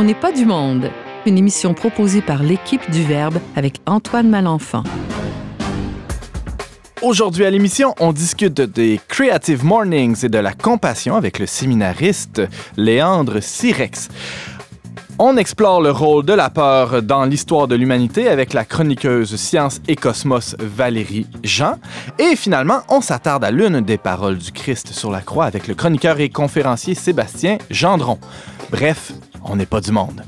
On n'est pas du monde, une émission proposée par l'équipe du Verbe avec Antoine Malenfant. Aujourd'hui à l'émission, on discute des Creative Mornings et de la compassion avec le séminariste Léandre Sirex. On explore le rôle de la peur dans l'histoire de l'humanité avec la chroniqueuse Science et Cosmos Valérie Jean. Et finalement, on s'attarde à l'une des paroles du Christ sur la croix avec le chroniqueur et conférencier Sébastien Gendron. Bref, on n'est pas du monde.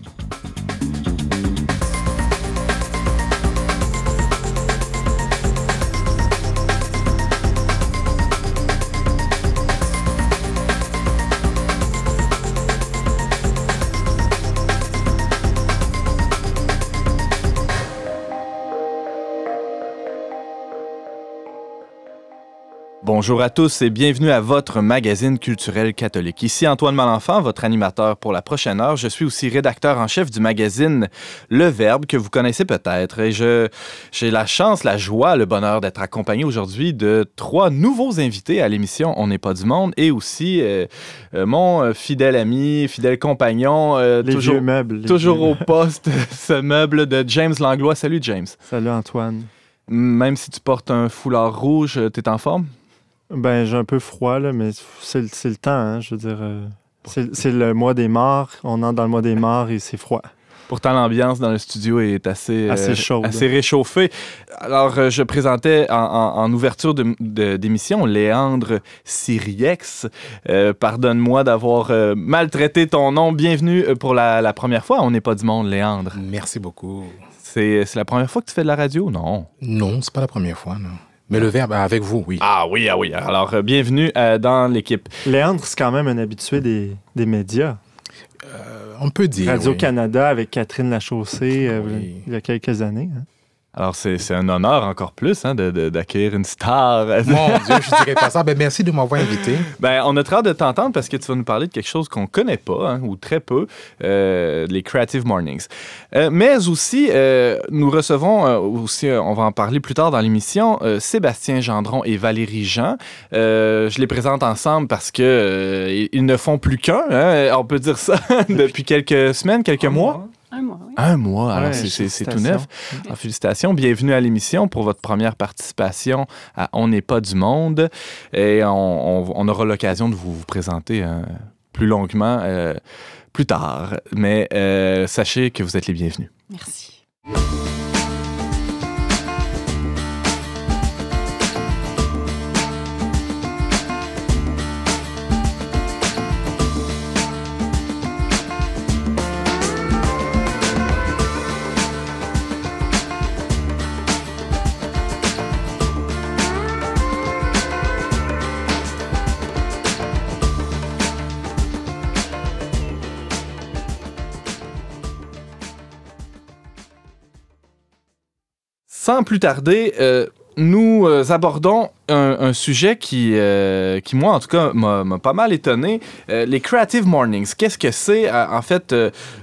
Bonjour à tous et bienvenue à votre magazine culturel catholique. Ici Antoine Malenfant, votre animateur pour la prochaine heure. Je suis aussi rédacteur en chef du magazine Le Verbe que vous connaissez peut-être et je j'ai la chance, la joie, le bonheur d'être accompagné aujourd'hui de trois nouveaux invités à l'émission On n'est pas du monde et aussi euh, euh, mon euh, fidèle ami, fidèle compagnon, les toujours au poste, ce meuble de James Langlois. Salut James. Salut Antoine. Même si tu portes un foulard rouge, t'es en forme? Ben, j'ai un peu froid, là, mais c'est le temps, hein, je veux dire. Euh, c'est le mois des morts, on entre dans le mois des morts et c'est froid. Pourtant, l'ambiance dans le studio est assez, assez, euh, chaude. assez réchauffée. Alors, euh, je présentais en, ouverture d'émission Léandre Siriex. Pardonne-moi d'avoir maltraité ton nom. Bienvenue pour la, la première fois. On n'est pas du monde, Léandre. Merci beaucoup. C'est la première fois que tu fais de la radio, non? Non, c'est pas la première fois, non. Mais le verbe avec vous, oui. Ah oui, ah oui. Alors, euh, bienvenue euh, dans l'équipe. Léandre, c'est quand même un habitué des, des médias. Euh, on peut dire. Radio-Canada avec Catherine Lachaussée il y a quelques années. Hein. Alors, c'est un honneur encore plus hein, d'accueillir une star. Mon Dieu, je dirais pas ça. Ben, merci de m'avoir invité. Ben, on a très hâte de t'entendre parce que tu vas nous parler de quelque chose qu'on connaît pas, hein, ou très peu, euh, les Creative Mornings. Euh, mais aussi, euh, nous recevons, aussi, on va en parler plus tard dans l'émission, Sébastien Gendron et Valérie Jean. je les présente ensemble parce que ils ne font plus qu'un, hein, on peut dire ça, depuis quelques semaines, quelques mois. Un mois, oui. Un mois, alors c'est tout neuf. Alors, félicitations, bienvenue à l'émission pour votre première participation à On n'est pas du monde. Et on, aura l'occasion de vous, vous présenter euh, plus longuement euh, plus tard. Mais euh, sachez que vous êtes les bienvenus. Merci. Sans plus tarder, euh, nous euh, abordons un, sujet qui, euh, qui, moi, en tout cas, m'a pas mal étonné. les Creative Mornings, qu'est-ce que c'est? en fait,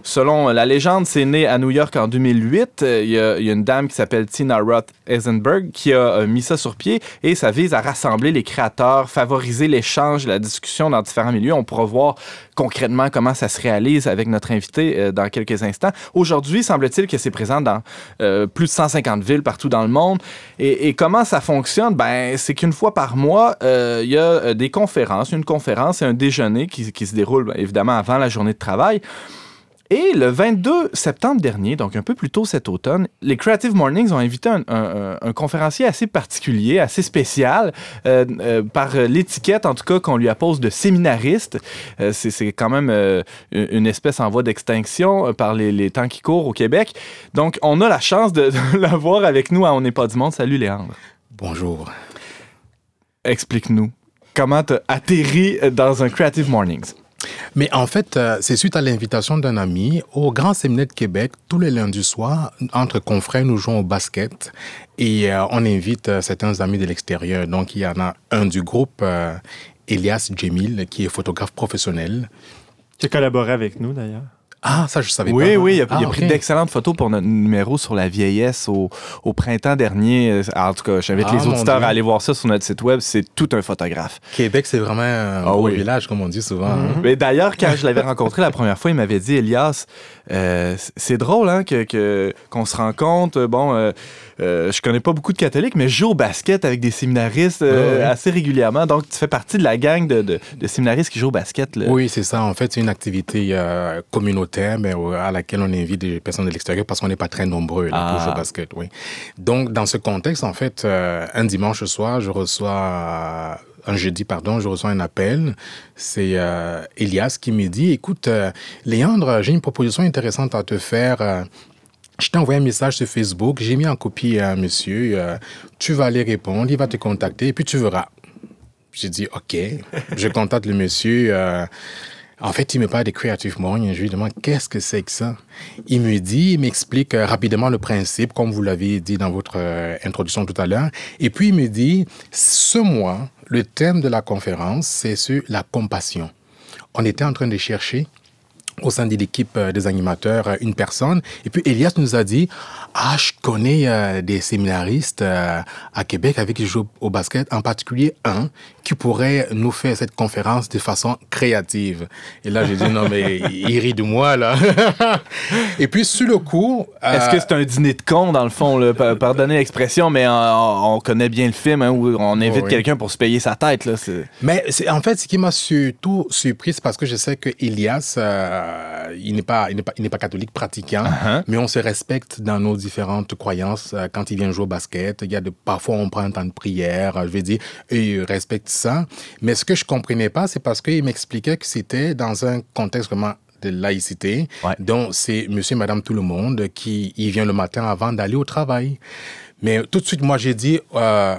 selon la légende, c'est né à New York en 2008. Il y, a une dame qui s'appelle Tina Roth Eisenberg qui a mis ça sur pied et ça vise à rassembler les créateurs, favoriser l'échange, la discussion dans différents milieux. On pourra voir concrètement comment ça se réalise avec notre invité euh, dans quelques instants. Aujourd'hui, semble-t-il que c'est présent dans euh, plus de 150 villes partout dans le monde. Et, comment ça fonctionne? Ben, c'est qu'une fois par mois, euh, il y a des conférences, une conférence et un déjeuner qui, se déroule ben, évidemment avant la journée de travail. Et le 22 septembre dernier, donc un peu plus tôt cet automne, les Creative Mornings ont invité un, conférencier assez particulier, assez spécial, euh, euh, par l'étiquette en tout cas qu'on lui appose de séminariste. Euh, c'est quand même une espèce en voie d'extinction par les, temps qui courent au Québec. Donc on a la chance de l'avoir avec nous à On n'est pas du monde. Salut Léandre. Bonjour. Explique-nous comment tu atterri dans un Creative Mornings. Mais en fait, euh, c'est suite à l'invitation d'un ami au Grand Séminaire de Québec, tous les lundis soirs, entre confrères, nous jouons au basket et euh, on invite euh, certains amis de l'extérieur. Donc, il y en a un du groupe, Elias Djemil, qui est photographe professionnel. Qui a collaboré avec nous d'ailleurs. Ah, ça, je savais pas. Oui, oui, il a, Ah, il a pris ok. d'excellentes photos pour notre numéro sur la vieillesse au, au printemps dernier. Euh, En tout cas, j'invite Ah, les auditeurs à aller voir ça sur notre site web. C'est tout un photographe. Québec, c'est vraiment un Ah oui. village, comme on dit souvent. hein. Mais d'ailleurs, quand je l'avais rencontré la première fois, il m'avait dit, Elias, euh, c'est drôle hein, que, que- qu'on se rencontre. Bon, euh, euh, je connais pas beaucoup de catholiques, mais je joue au basket avec des séminaristes euh, Ouais, ouais. assez régulièrement. Donc, tu fais partie de la gang de, de- de séminaristes qui jouent au basket. là. Oui, c'est ça. En fait, c'est une activité euh, communautaire mais, euh, à laquelle on invite des personnes de l'extérieur parce qu'on n'est pas très nombreux là, Ah. pour jouer au basket. Oui. Donc, dans ce contexte, en fait, un dimanche soir, je reçois, un jeudi, pardon, je reçois un appel. C'est euh, Elias qui me dit, écoute, euh, Léandre, j'ai une proposition intéressante à te faire. Euh, je t'ai envoyé un message sur Facebook, j'ai mis en copie un monsieur, euh, tu vas aller répondre, il va te contacter et puis tu verras. J'ai dit, OK. Je contacte le monsieur. euh, en fait, il me parle de Creative Morning. Je lui demande, qu'est-ce que c'est que ça? Il me dit, il m'explique euh, rapidement le principe, comme vous l'avez dit dans votre euh, introduction tout à l'heure. Et puis, il me dit, ce mois, le thème de la conférence, c'est sur la compassion. On était en train de chercher au sein de l'équipe euh, des animateurs euh, une personne. Et puis Elias nous a dit Ah, je connais euh, des séminaristes euh, à Québec avec qui je joue au basket, en particulier un qui pourrait nous faire cette conférence de façon créative. Et là, j'ai dit Non, mais il rit de moi, là. Et puis, sur le coup. Est-ce que c'est un dîner de con, dans le fond? là? Pa- Pardonnez l'expression, mais on, on connaît bien le film hein, où on invite Oh, oui. quelqu'un pour se payer sa tête. Là. Mais en fait, ce qui m'a surtout surpris, c'est parce que je sais que Elias, euh, il n'est pas, il n'est pas, il n'est pas catholique pratiquant, Uh-huh. mais on se respecte dans nos différentes croyances. Euh, Quand il vient jouer au basket, il y a de, parfois on prend un temps de prière. euh, Je vais dire, eux, ils respectent ça. Mais ce que je comprenais pas, c'est parce qu'il m'expliquait que c'était dans un contexte vraiment de laïcité. Ouais. Donc, c'est monsieur et madame tout le monde qui il vient le matin avant d'aller au travail. Mais tout de suite, moi, j'ai dit, euh,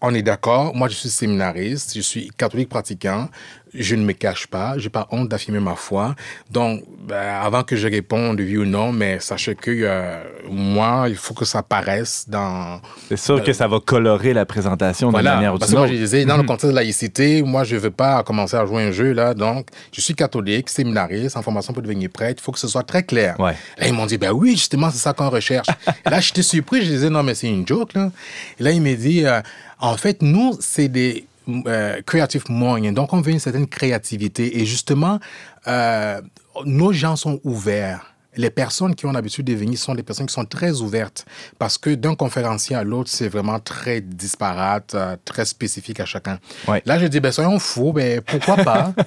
on est d'accord, moi, je suis séminariste, je suis catholique pratiquant, je ne me cache pas, j'ai pas honte d'affirmer ma foi. Donc, ben, avant que je réponde oui ou non, mais sachez que euh, moi, il faut que ça paraisse dans... C'est sûr que ça va colorer la présentation d'une manière ou Parce que moi, je disais, dans le contexte de laïcité, moi, je veux pas commencer à jouer un jeu, là. Donc, je suis catholique, séminariste, en formation pour devenir prêtre. Il faut que ce soit très clair. Ouais. Là, ils m'ont dit, ben oui, justement, c'est ça qu'on recherche. Et là, j'étais surpris. Je disais, non, mais c'est une joke, là. Et là, il m'a dit, euh, en fait, nous, c'est des euh, creative. Donc, on veut une certaine créativité. Et justement, euh, nos gens sont ouverts. Les personnes qui ont l'habitude de venir sont des personnes qui sont très ouvertes parce que d'un conférencier à l'autre, c'est vraiment très disparate, euh, très spécifique à chacun. Ouais. Là, je dis, ben, soyons fous, ben, pourquoi pas?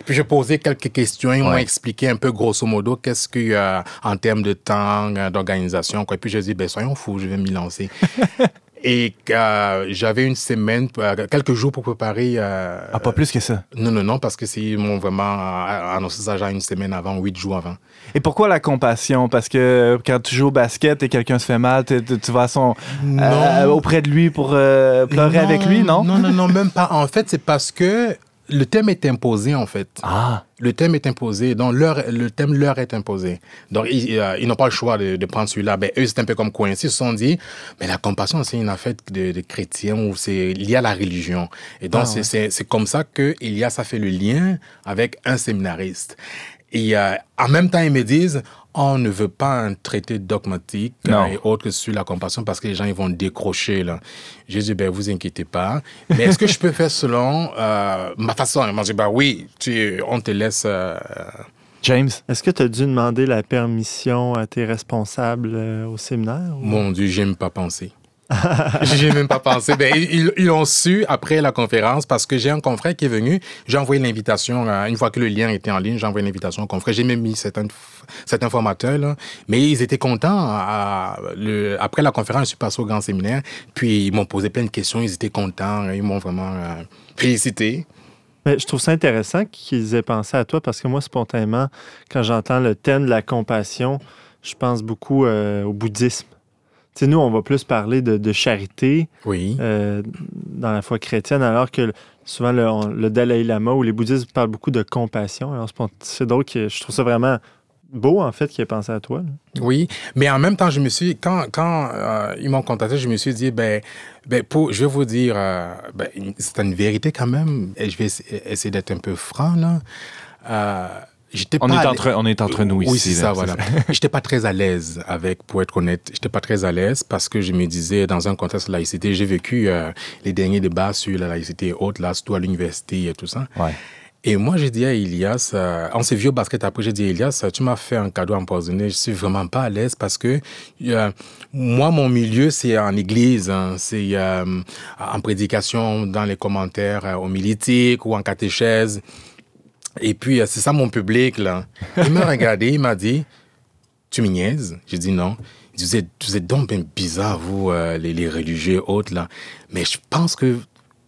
Et puis, j'ai posé quelques questions. Ils m'ont expliqué un peu grosso modo qu'est-ce que, euh, en termes de temps, euh, d'organisation. Et puis, je dis, ben, soyons fous, je vais m'y lancer. Et euh, j'avais une semaine, euh, quelques jours pour préparer. euh, Ah, pas plus que ça. Non, non, non, parce que c'est ils m'ont vraiment annoncé ça genre une semaine avant, huit jours avant. Et pourquoi la compassion? Parce que quand tu joues au basket et quelqu'un se fait mal, tu, vas son, euh, auprès de lui pour pleurer avec lui, non? Non, non, non, même pas. En fait, c'est parce que le thème est imposé, en fait. Ah, Le thème est imposé, donc leur, le thème leur est imposé. Donc, ils, euh, ils n'ont pas le choix de, de prendre celui-là. Ben, eux, c'est un peu comme coincés. Ils se sont dit, mais la compassion, c'est une affaire de, de chrétiens ou c'est lié à la religion. Et donc, Ah, c'est ouais. c'est c'est comme ça que Elias a fait le lien avec un séminariste. Et euh, en même temps, ils me disent, on ne veut pas un traité dogmatique Non. euh, et autre sur la compassion parce que les gens ils vont décrocher. Là. J'ai dit, ben, vous inquiétez pas. Mais est-ce que je peux faire selon euh, ma façon? Ils m'ont dit, ben oui, tu, on te laisse. euh, James? Est-ce que tu as dû demander la permission à tes responsables euh, au séminaire? ou- Mon Dieu, j'ai même pas pensé. j'ai même pas pensé. Ben, ils l'ont su après la conférence parce que j'ai un confrère qui est venu. J'ai envoyé l'invitation, euh, une fois que le lien était en ligne, j'ai envoyé l'invitation au confrère. J'ai même mis certains formateurs, là. Mais ils étaient contents. le, après la conférence, je suis passé au grand séminaire. Puis ils m'ont posé plein de questions. Ils étaient contents. Ils m'ont vraiment euh, félicité. Mais je trouve ça intéressant qu'ils aient pensé à toi parce que moi, spontanément, quand j'entends le thème de la compassion, je pense beaucoup euh, au bouddhisme. Tu sais, nous, on va plus parler de, de charité Oui. euh, dans la foi chrétienne, alors que souvent le, on- le Dalai Lama ou les bouddhistes parlent beaucoup de compassion. Alors, c'est drôle que je trouve ça vraiment beau, en fait, qu'ils aient pensé à toi. là. Oui, mais en même temps, je me suis, quand, quand euh, ils m'ont contacté, je me suis dit, ben, ben pour, je vais vous dire, euh, ben, c'est une vérité quand même, et je vais essa- essayer d'être un peu franc, là. J'étais On, pas est entre, on est entre nous oui, ici. c'est là, ça, voilà. J'étais pas très à l'aise avec, pour être honnête, j'étais pas très à l'aise parce que je me disais, dans un contexte de laïcité, j'ai vécu euh, les derniers débats sur la laïcité haute, là, surtout à l'université et tout ça. Ouais. Et moi, j'ai dit à Elias, euh, on s'est vu au basket après, j'ai dit, Elias, tu m'as fait un cadeau empoisonné, je suis vraiment pas à l'aise parce que euh, moi, mon milieu, c'est en église, hein, c'est euh, en prédication, dans les commentaires homilétiques ou en catéchèse. Et puis, euh, c'est ça mon public, là. Il m'a regardé, il m'a dit, tu me niaises J'ai dit non. Il dit, vous êtes, vous êtes donc bien bizarre, vous, euh, les, les religieux autres, là. Mais je pense que,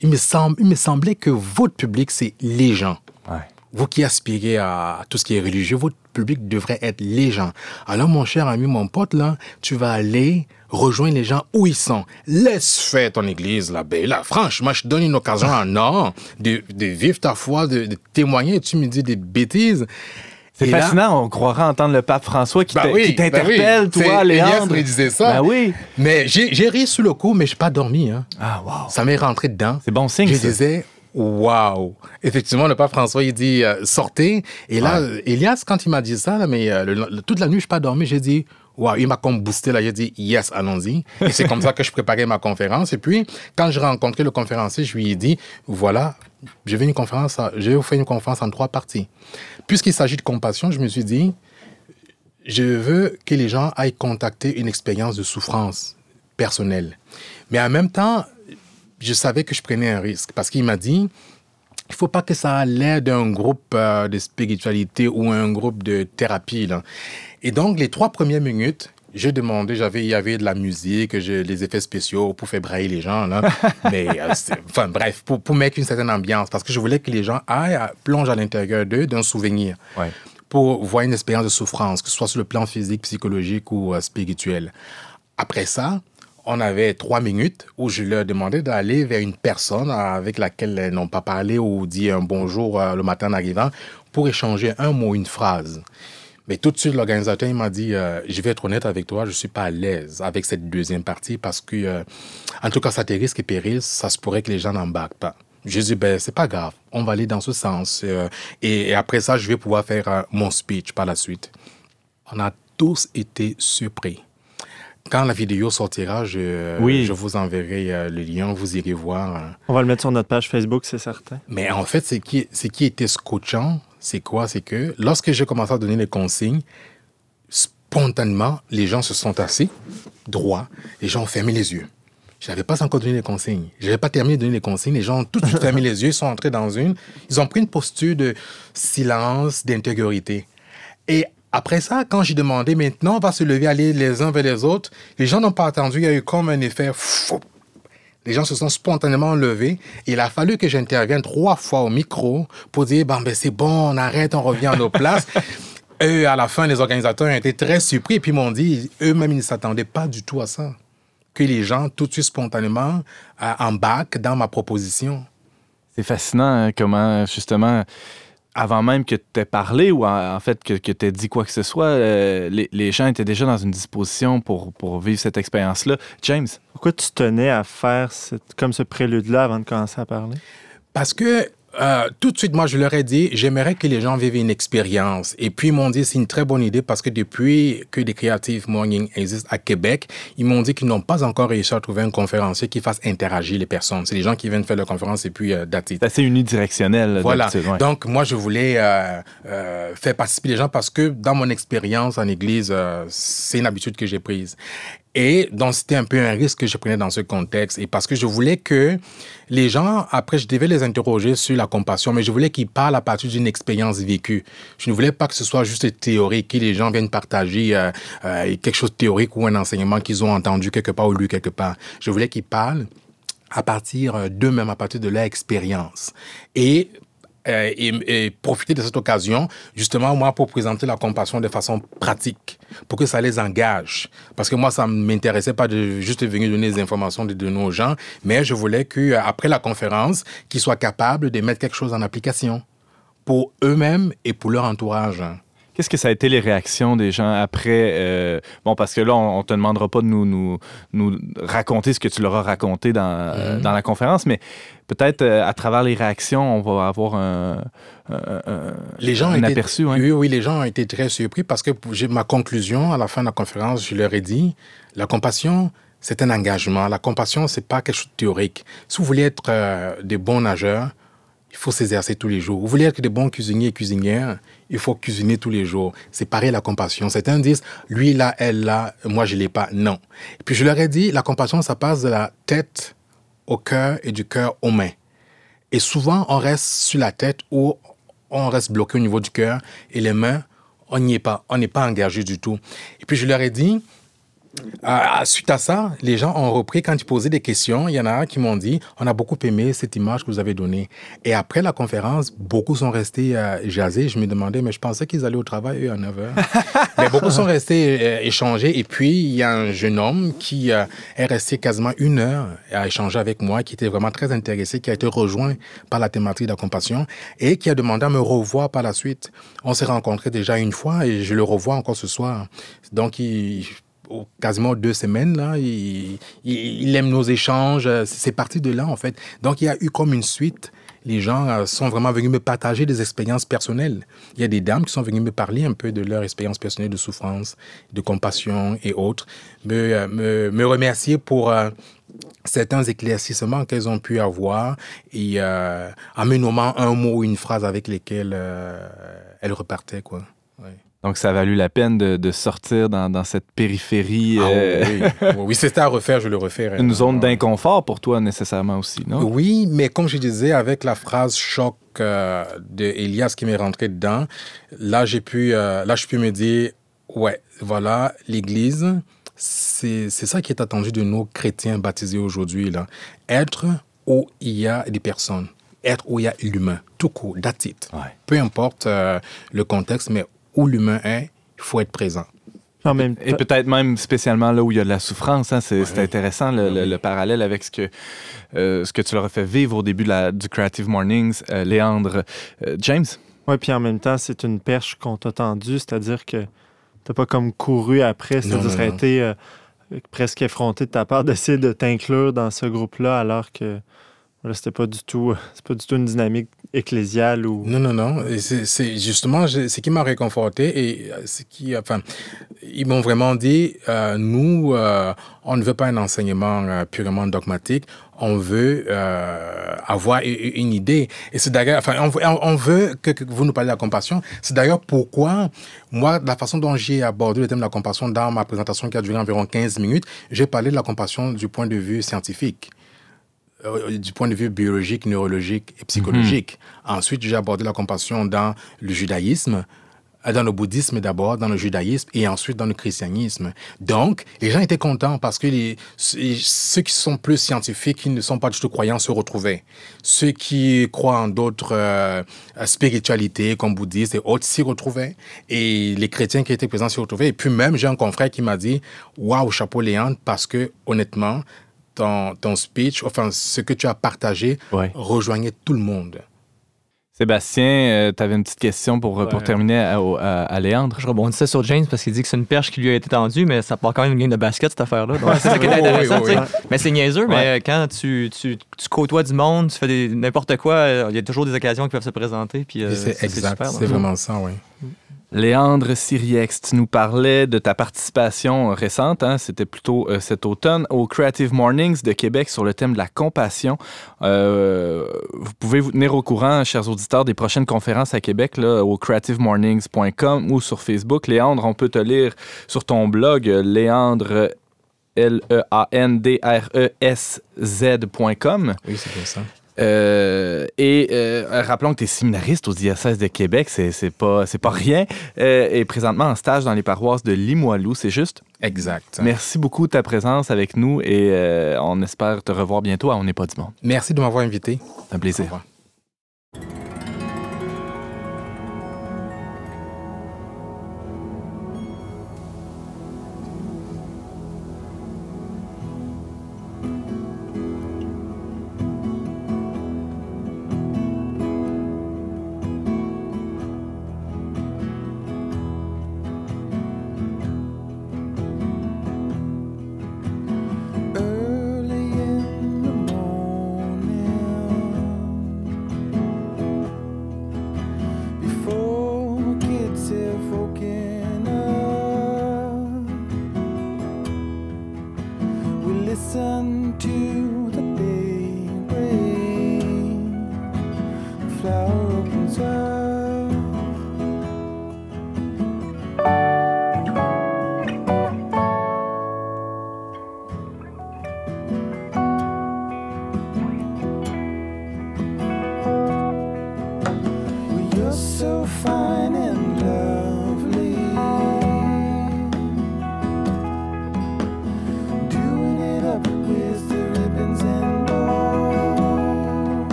il me, semble, il me semblait que votre public, c'est les gens. Ouais. Vous qui aspirez à tout ce qui est religieux, votre public devrait être les gens. Alors, mon cher ami, mon pote, là, tu vas aller rejoindre les gens où ils sont. Laisse faire ton église, là, ben, là, franchement, je te donne une occasion en or de, de vivre ta foi, de, de témoigner, et tu me dis des bêtises. C'est là- fascinant, on croirait entendre le pape François qui Ben oui, qui ben t'interpelle, oui. toi, Léandre. me disait ça. Ben oui. Mais j'ai j'ai ri sur le coup, mais je n'ai pas dormi. Hein. Ah, wow. Ça m'est rentré dedans. C'est bon signe, Je ça. disais, waouh. Effectivement, le pape François, il dit, euh, sortez. Et là, euh, Elias, quand il m'a dit ça, là, mais euh, le- le- toute la nuit, je n'ai pas dormi, j'ai dit, waouh, il m'a comme boosté. Là, j'ai dit, yes, allons-y. Et c'est comme ça que je préparais ma conférence. Et puis, quand j'ai rencontré le conférencier, je lui ai dit, voilà, je vais, une conférence je vais vous faire une conférence en trois parties. Puisqu'il s'agit de compassion, je me suis dit, je veux que les gens aillent contacter une expérience de souffrance personnelle. Mais en même temps, je savais que je prenais un risque parce qu'il m'a dit, il faut pas que ça a l'air d'un groupe euh, de spiritualité ou un groupe de thérapie. Là. Et donc, les trois premières minutes, j'ai demandé, j'avais, il y avait de la musique, je- les effets spéciaux pour faire brailler les gens. Là. Mais, euh, enfin bref, pour, pour mettre une certaine ambiance, parce que je voulais que les gens aillent, plongent à l'intérieur d'eux d'un souvenir Ouais. pour voir une expérience de souffrance, que ce soit sur le plan physique, psychologique ou euh, spirituel. Après ça, on avait trois minutes où je leur demandais d'aller vers une personne avec laquelle elles n'ont pas parlé ou dit un bonjour euh, le matin en arrivant pour échanger un mot, une phrase. Mais tout de suite, l'organisateur m'a dit euh, Je vais être honnête avec toi, je suis pas à l'aise avec cette deuxième partie parce que, euh, en tout cas, ça te risque et péril, ça se pourrait que les gens n'embarquent pas. Je dis Ben, c'est pas grave, on va aller dans ce sens. et, après ça, je vais pouvoir faire mon speech par la suite. On a tous été surpris. Quand la vidéo sortira, je, Oui. je vous enverrai euh, le lien, vous irez voir. euh, On va le mettre sur notre page Facebook, c'est certain. mais en fait, ce qui, ce qui était scotchant, c'est quoi? C'est que lorsque j'ai commencé à donner les consignes, spontanément, les gens se sont assis droit, les gens ont fermé les yeux. Je n'avais pas encore donné les consignes. Je n'avais pas terminé de donner les consignes. Les gens ont tout de suite fermé les yeux, ils sont entrés dans une. Ils ont pris une posture de silence, d'intégrité. Et après ça, quand j'ai demandé maintenant, on va se lever, aller les uns vers les autres, les gens n'ont pas attendu. Il y a eu comme un effet fou. Les gens se sont spontanément levés. Il a fallu que j'intervienne trois fois au micro pour dire bon, ben, c'est bon, on arrête, on revient à nos places. Eux, à la fin, les organisateurs ont été très surpris et puis m'ont dit eux-mêmes, ils ne s'attendaient pas du tout à ça. Que les gens, tout de suite spontanément, euh, embarquent dans ma proposition. C'est fascinant hein, comment, justement, avant même que tu aies parlé ou en, en fait que, que tu aies dit quoi que ce soit, euh, les, les gens étaient déjà dans une disposition pour, pour vivre cette expérience-là. James, Pourquoi tu tenais à faire cette- comme ce prélude-là avant de commencer à parler? Parce que euh, tout de suite, moi, je leur ai dit, j'aimerais que les gens vivent une expérience. Et puis, ils m'ont dit, c'est une très bonne idée parce que depuis que des Creative Morning existent à Québec, ils m'ont dit qu'ils n'ont pas encore réussi à trouver un conférencier qui fasse interagir les personnes. C'est les gens qui viennent faire leur conférence et puis euh, c'est assez unidirectionnel. Voilà. ouais. Donc, moi, je voulais euh, euh, faire participer les gens parce que dans mon expérience en Église, euh, c'est une habitude que j'ai prise. Et donc, c'était un peu un risque que je prenais dans ce contexte. Et parce que je voulais que les gens, après, je devais les interroger sur la compassion, mais je voulais qu'ils parlent à partir d'une expérience vécue. Je ne voulais pas que ce soit juste théorique, que les gens viennent partager euh, euh, quelque chose de théorique ou un enseignement qu'ils ont entendu quelque part ou lu quelque part. Je voulais qu'ils parlent à partir euh, d'eux-mêmes, à partir de leur expérience. Et, euh, et, profiter de cette occasion, justement, moi, pour présenter la compassion de façon pratique, pour que ça les engage. Parce que moi, ça ne m'intéressait pas de juste venir donner des informations de, de nos gens, mais je voulais qu'après la conférence, qu'ils soient capables de mettre quelque chose en application pour eux-mêmes et pour leur entourage. Qu'est-ce que ça a été les réactions des gens après? euh, bon, parce que là, on, on te demandera pas de nous, nous, nous raconter ce que tu leur as raconté dans, euh, Mhm. dans la conférence, mais peut-être euh, à travers les réactions, on va avoir un, Les gens un été- aperçu. hein. Oui, oui, les gens ont été très surpris parce que ma conclusion à la fin de la conférence, je leur ai dit, la compassion, c'est un engagement. La compassion, c'est pas quelque chose de théorique. Si vous voulez être des bons nageurs, il faut s'exercer tous les jours. Vous voulez être des bons cuisiniers et cuisinières, il faut cuisiner tous les jours. C'est la compassion. Certains disent, lui là, elle là, moi je l'ai pas. Non. Et puis je leur ai dit, la compassion, ça passe de la tête au cœur et du cœur aux mains. Et souvent, on reste sur la tête ou on reste bloqué au niveau du cœur et les mains, on n'y est pas. On n'est pas engagé du tout. Et puis, je leur ai dit, suite à ça, les gens ont repris quand ils posaient des questions. Il y en a qui m'ont dit On a beaucoup aimé cette image que vous avez donnée. Et après la conférence, beaucoup sont restés euh, jaser. Je me demandais, mais je pensais qu'ils allaient au travail, eux, à 9 h. mais beaucoup sont restés euh, échanger. Et puis, il y a un jeune homme qui euh, est resté quasiment une heure à échanger avec moi, qui était vraiment très intéressé, qui a été rejoint par la thématique de la compassion et qui a demandé à me revoir par la suite. On s'est rencontrés déjà une fois et je le revois encore ce soir. Donc, il quasiment deux semaines, là, il, il- aime nos échanges. euh, C'est parti de là, en fait. Donc, il y a eu comme une suite. Les gens euh, sont vraiment venus me partager des expériences personnelles. Il y a des dames qui sont venues me parler un peu de leur expérience personnelle de souffrance, de compassion et autres. Me, euh, me, me remercier pour certains éclaircissements qu'elles ont pu avoir et euh, en me nommant un mot ou une phrase avec lesquels euh, elles repartaient, quoi. Donc, ça a valu la peine de, de sortir dans, dans cette périphérie, Ah euh, oui, oui. oui, c'était à refaire, je le referais. une zone d'inconfort pour toi nécessairement aussi, non? Oui, mais comme je disais, avec la phrase choc euh, de Elias qui m'est rentré dedans, là, j'ai pu, euh, là, je peux me dire, ouais, voilà, l'Église, c'est ça qui est attendu de nos chrétiens baptisés aujourd'hui, là. Être où il y a des personnes, être où il y a l'humain, tout court, that's it. Ouais. Peu importe euh, le contexte, mais où l'humain est, il faut être présent. Même Et peut-être même spécialement là où il y a de la souffrance. hein, c'est intéressant le, le- le parallèle avec ce que, euh, ce que tu leur as fait vivre au début de la- du Creative Mornings, euh, Léandre. Euh, James? ouais, puis en même temps, c'est une perche qu'on t'a tendue, c'est-à-dire que t'as pas comme couru après, c'est-à-dire ça aurait non. été euh, presque effronté de ta part d'essayer de t'inclure dans ce groupe-là, alors que voilà, c'était pas du tout, c'est pas du tout une dynamique ecclésiale ou. Non, non, non. C'est justement ce qui m'a réconforté et euh, ce qui, enfin, ils m'ont vraiment dit, euh, nous, euh, on ne veut pas un enseignement euh, purement dogmatique. On veut euh, avoir une idée. Et c'est d'ailleurs, enfin, on, veut- que, que vous nous parlez de la compassion. C'est d'ailleurs pourquoi, moi, la façon dont j'ai abordé le thème de la compassion dans ma présentation qui a duré environ 15 minutes, j'ai parlé de la compassion du point de vue scientifique euh, du point de vue biologique, neurologique et psychologique. Ensuite, j'ai abordé la compassion dans le judaïsme, euh, dans le bouddhisme d'abord, dans le judaïsme et ensuite dans le christianisme. Donc, les gens étaient contents parce que les, ceux qui sont plus scientifiques, qui ne sont pas du tout croyants, se retrouvaient. Ceux qui croient en d'autres euh, spiritualités, comme bouddhistes et autres, s'y retrouvaient. Et les chrétiens qui étaient présents s'y retrouvaient. Et puis même, j'ai un confrère qui m'a dit, waouh, chapeau Léandre, parce que honnêtement, ton, ton speech, enfin, ce que tu as partagé, Ouais. rejoignait tout le monde. Sébastien, tu avais une petite question pour, pour Ouais. terminer à, à- à Léandre. Je rebondissais sur James parce qu'il dit que c'est une perche qui lui a été tendue, mais ça part quand même une game de basket, cette affaire-là. C'est ça qui est oui, intéressant. oui, oui. Mais c'est niaiseux, Ouais. mais quand tu, tu, tu côtoies du monde, tu fais n'importe quoi, euh, il y a toujours des occasions qui peuvent se présenter. Puis, euh, c'est exact, c'est vraiment ça, oui. Léandre Siriex, tu nous parlais de ta participation récente, hein, c'était plutôt euh, cet automne, au Creative Mornings de Québec sur le thème de la compassion. Euh, vous pouvez vous tenir au courant, chers auditeurs, des prochaines conférences à Québec au creativemornings.com ou sur Facebook. Léandre, on peut te lire sur ton blog, Léandre. L-E-A-N-D-R-E-S-Z.com. Oui, c'est bien ça. Euh, et euh, rappelons que tu es séminariste au diocèse de Québec, c'est pas, pas rien. Euh, et présentement en stage dans les paroisses de Limoilou, c'est juste? Exact. Merci beaucoup de ta présence avec nous et on espère te revoir bientôt à On n'est pas du monde. Merci de m'avoir invité. Un Au plaisir. revoir.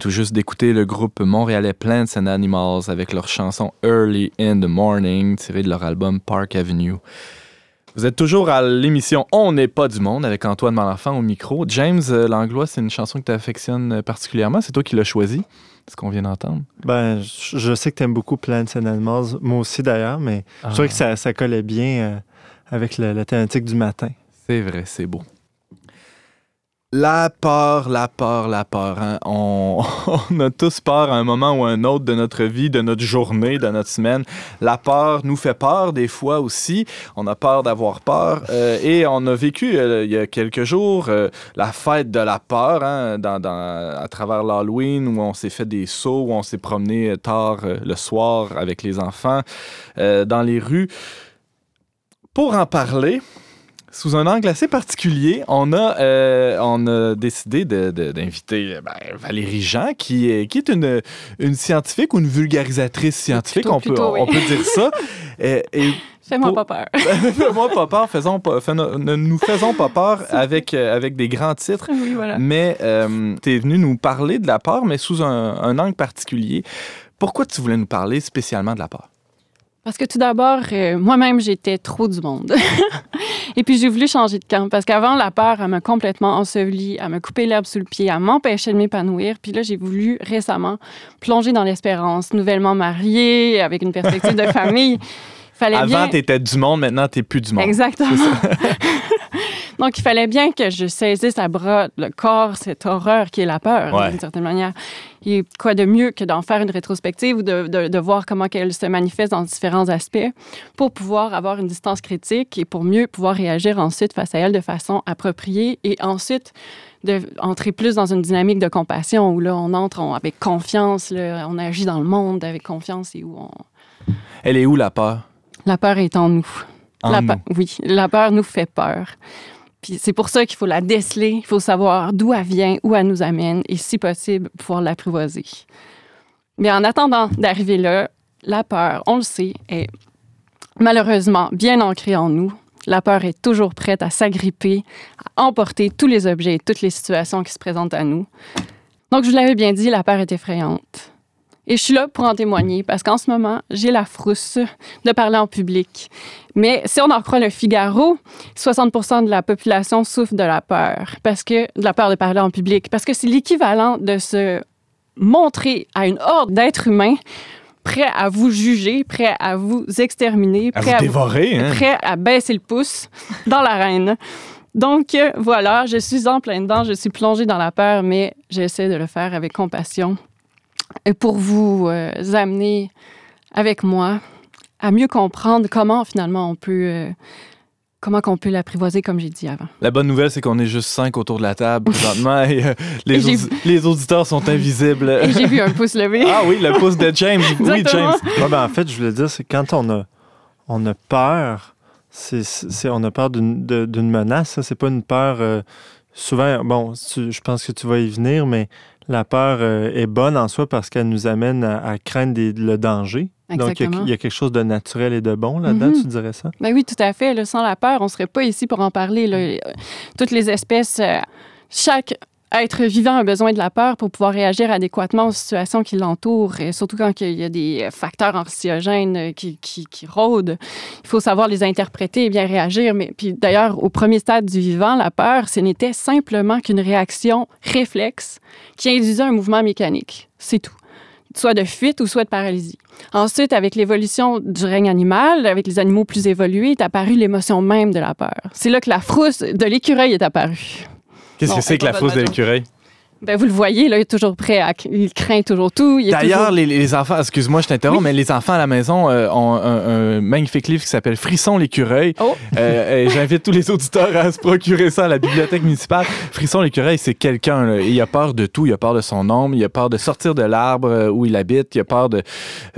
Tout juste d'écouter le groupe montréalais Plants and Animals avec leur chanson Early in the Morning, tirée de leur album Park Avenue. Vous êtes toujours à l'émission On n'est pas du monde avec Antoine Malenfant au micro. James euh, Langlois, c'est une chanson que tu affectionnes particulièrement. C'est toi qui l'as choisie, ce qu'on vient d'entendre. Ben, je sais que tu aimes beaucoup Plants and Animals, moi aussi d'ailleurs, mais je trouvais que ça, ça collait bien euh, avec la thématique du matin. C'est vrai, c'est beau. La peur, la peur, la peur. hein. On, on a tous peur à un moment ou à un autre de notre vie, de notre journée, de notre semaine. La peur nous fait peur des fois aussi. On a peur d'avoir peur. Euh, et on a vécu euh, il y a quelques jours euh, la fête de la peur hein, à travers l'Halloween où on s'est fait des sauts, où on s'est promené tard le soir avec les enfants dans les rues. Pour en parler, sous un angle assez particulier, on a, euh, on a décidé d'inviter ben, Valérie Jean, qui est, qui est une, une scientifique ou une vulgarisatrice scientifique, Plutôt- on, peut, plutôt, oui. on peut dire ça. et, et Fais-moi pas peur. moi, pas peur, faisons pas- fais- ne nous faisons pas peur avec, euh, avec des grands titres. oui, voilà. Mais tu es venu nous parler de la peur, mais sous un, un angle particulier. Pourquoi tu voulais nous parler spécialement de la peur? Parce que tout d'abord, euh, moi-même, j'étais trop du monde. Et puis, j'ai voulu changer de camp. Parce qu'avant, la peur, elle m'a complètement ensevelie, elle m'a coupé l'herbe sous le pied, elle m'empêchait de m'épanouir. Puis là, j'ai voulu récemment plonger dans l'espérance, nouvellement mariée, avec une perspective de famille. Fallait Avant, bien... tu étais du monde, maintenant, tu plus du monde. Exactement. Donc, il fallait bien que je saisisse à bras le corps, cette horreur qui est la peur, Ouais. d'une certaine manière. Et quoi de mieux que d'en faire une rétrospective ou de, de- de voir comment elle se manifeste dans différents aspects pour pouvoir avoir une distance critique et pour mieux pouvoir réagir ensuite face à elle de façon appropriée et ensuite de entrer plus dans une dynamique de compassion où là, on entre on- avec confiance, là, on agit dans le monde avec confiance et où on... Elle est où la peur? la peur est en nous. En La nous. oui, la peur nous fait peur. Puis c'est pour ça qu'il faut la déceler, il faut savoir d'où elle vient, où elle nous amène et si possible pouvoir l'apprivoiser. Mais en attendant d'arriver là, la peur, on le sait, est malheureusement bien ancrée en nous. La peur est toujours prête à s'agripper, à emporter tous les objets et toutes les situations qui se présentent à nous. Donc, je vous l'avais bien dit, la peur est effrayante. Et je suis là pour en témoigner parce qu'en ce moment, j'ai la frousse de parler en public. Mais si on en croit le Figaro, 60% de la population souffre de la peur, parce que de la peur de parler en public, parce que c'est l'équivalent de se montrer à une horde d'êtres humains prêts à vous juger, prêts à vous exterminer, À prêts à, dévorer, hein? prêts à baisser le pouce dans l'arène. Donc euh, voilà, je suis en plein dedans, je suis plongée dans la peur, mais j'essaie de le faire avec compassion pour vous euh, amener avec moi à mieux comprendre comment finalement on peut euh, comment qu'on peut l'apprivoiser comme j'ai dit avant. La bonne nouvelle, c'est qu'on est juste cinq autour de la table présentement et euh, les, Et j'ai audi- les auditeurs sont invisibles. Et j'ai vu un pouce levé. ah oui, le pouce de James. Oui. James. Ouais, ben, en fait, je voulais dire, c'est quand on a, on a peur. C'est, c'est- on a peur d'une, menace. Ça, c'est pas une peur. euh, souvent, bon, tu- je pense que tu vas y venir, mais la peur euh, est bonne en soi parce qu'elle nous amène à, à craindre des- le danger. Donc, il y, a, y quelque chose de naturel et de bon là-dedans, Mhm. tu dirais ça? Ben oui, tout à fait. là. sans la peur, on serait pas ici pour en parler. là. Euh, Toutes les espèces, euh, chaque être vivant a besoin de la peur pour pouvoir réagir adéquatement aux situations qui l'entourent, surtout quand il y a des facteurs anxiogènes euh, qui, qui, qui rôdent. Il faut savoir les interpréter et bien réagir. Mais puis d'ailleurs, au premier stade du vivant, la peur, ce n'était simplement qu'une réaction réflexe qui induisait un mouvement mécanique. C'est tout. Soit de fuite ou soit de paralysie. Ensuite, avec l'évolution du règne animal, avec les animaux plus évolués, est apparue l'émotion même de la peur. C'est là que la frousse de l'écureuil est apparue. Qu'est-ce que c'est que la pas frousse de l'écureuil? Ben, vous le voyez, là, il est toujours prêt à... Il craint toujours tout. D'ailleurs, toujours- les, les enfants, excuse-moi, je t'interromps, mais les enfants à la maison euh, ont un, un magnifique livre qui s'appelle Frisson l'écureuil. Oh. Euh, et J'invite tous les auditeurs à se procurer ça à la bibliothèque municipale. Frisson l'écureuil, c'est quelqu'un, il a peur de tout. Il a peur de son ombre, il a peur de sortir de l'arbre euh, où il habite, il a peur de,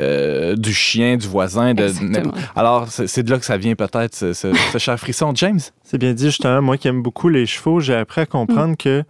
euh, du chien, du voisin. De, Exactement. Alors, c'est de là que ça vient peut-être, ce, ce- ce cher frisson. James? C'est bien dit, justement. Moi qui aime beaucoup les chevaux, j'ai appris à comprendre que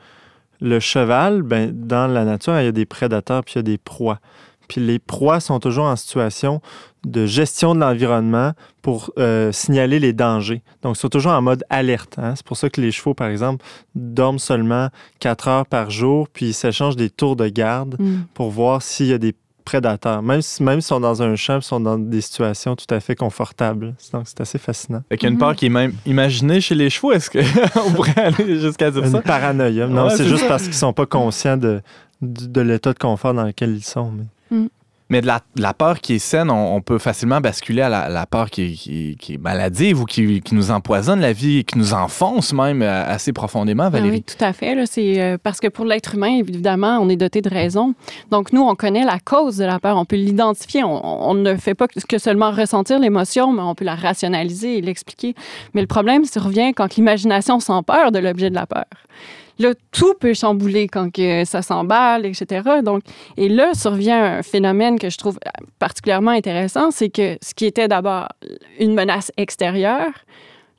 le cheval, ben, dans la nature, il y a des prédateurs puis il y a des proies. Puis les proies sont toujours en situation de gestion de l'environnement pour euh, signaler les dangers. Donc, ils sont toujours en mode alerte. hein. C'est pour ça que les chevaux, par exemple, dorment seulement 4 heures par jour, puis ils s'échangent des tours de garde Mm. pour voir s'il y a des prédateurs. Même si- même s'ils sont dans un champ, ils sont dans des situations tout à fait confortables. Donc, c'est assez fascinant. Fait qu'il y a une Mhm. peur qui est même imaginée chez les chevaux. Est-ce qu'on pourrait aller jusqu'à dire ça? Une paranoïa. Non, Ouais, c'est juste ça. parce qu'ils sont pas conscients de, de, de l'état de confort dans lequel ils sont. mais- Mais de la, de la peur qui est saine, on, on peut facilement basculer à la, la peur qui, est- qui est- qui est maladive ou qui, qui nous empoisonne la vie et qui nous enfonce même euh, assez profondément, Ah Valérie. oui, tout à fait. C'est euh, parce que pour l'être humain, évidemment, on est doté de raison. Donc, nous, on connaît la cause de la peur. On peut l'identifier. On, on ne fait pas que que seulement ressentir l'émotion, mais on peut la rationaliser et l'expliquer. Mais le problème survient quand l'imagination s'empare de l'objet de la peur. Là, tout peut chambouler quand que ça s'emballe, etc. Donc, et là survient un phénomène que je trouve particulièrement intéressant, c'est que ce qui était d'abord une menace extérieure,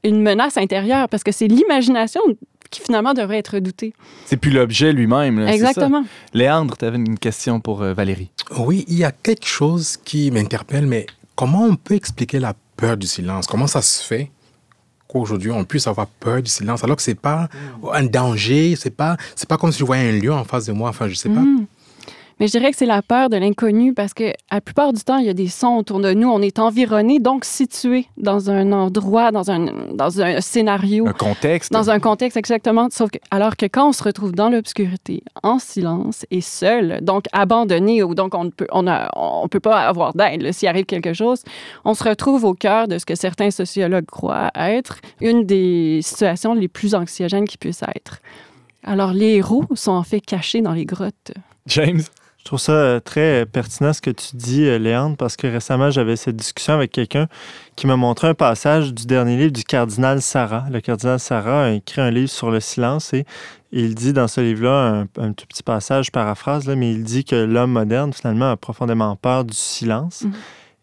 une menace intérieure, parce que c'est l'imagination qui finalement devrait être redoutée. C'est plus l'objet lui-même. là, c'est ça. Exactement. Léandre, tu avais une question pour euh, Valérie. Oui, il y a quelque chose qui m'interpelle, mais comment on peut expliquer la peur du silence? Comment ça se fait? Qu'aujourd'hui on puisse avoir peur du silence alors que c'est pas un danger, c'est pas c'est pas comme si je voyais un lion en face de moi. Enfin, je sais pas. Mais je dirais que c'est la peur de l'inconnu parce que la plupart du temps, il y a des sons autour de nous. On est environné, donc situé dans un endroit, dans un, dans un scénario. Un contexte. Dans un contexte exactement, sauf que, alors que quand on se retrouve dans l'obscurité, en silence et seul, donc abandonné, ou donc on ne peut, on a, on peut pas avoir d'aide s'il arrive quelque chose, on se retrouve au cœur de ce que certains sociologues croient être une des situations les plus anxiogènes qui puissent être. Alors les héros sont en fait cachés dans les grottes. James? Je trouve ça euh, très pertinent ce que tu dis, euh, Léandre, parce que récemment, j'avais cette discussion avec quelqu'un qui m'a montré un passage du dernier livre du cardinal Sarah. Le cardinal Sarah a écrit un livre sur le silence et il dit dans ce livre-là, un, un tout petit passage, paraphrase, là, mais il dit que l'homme moderne, finalement, a profondément peur du silence. Mhm.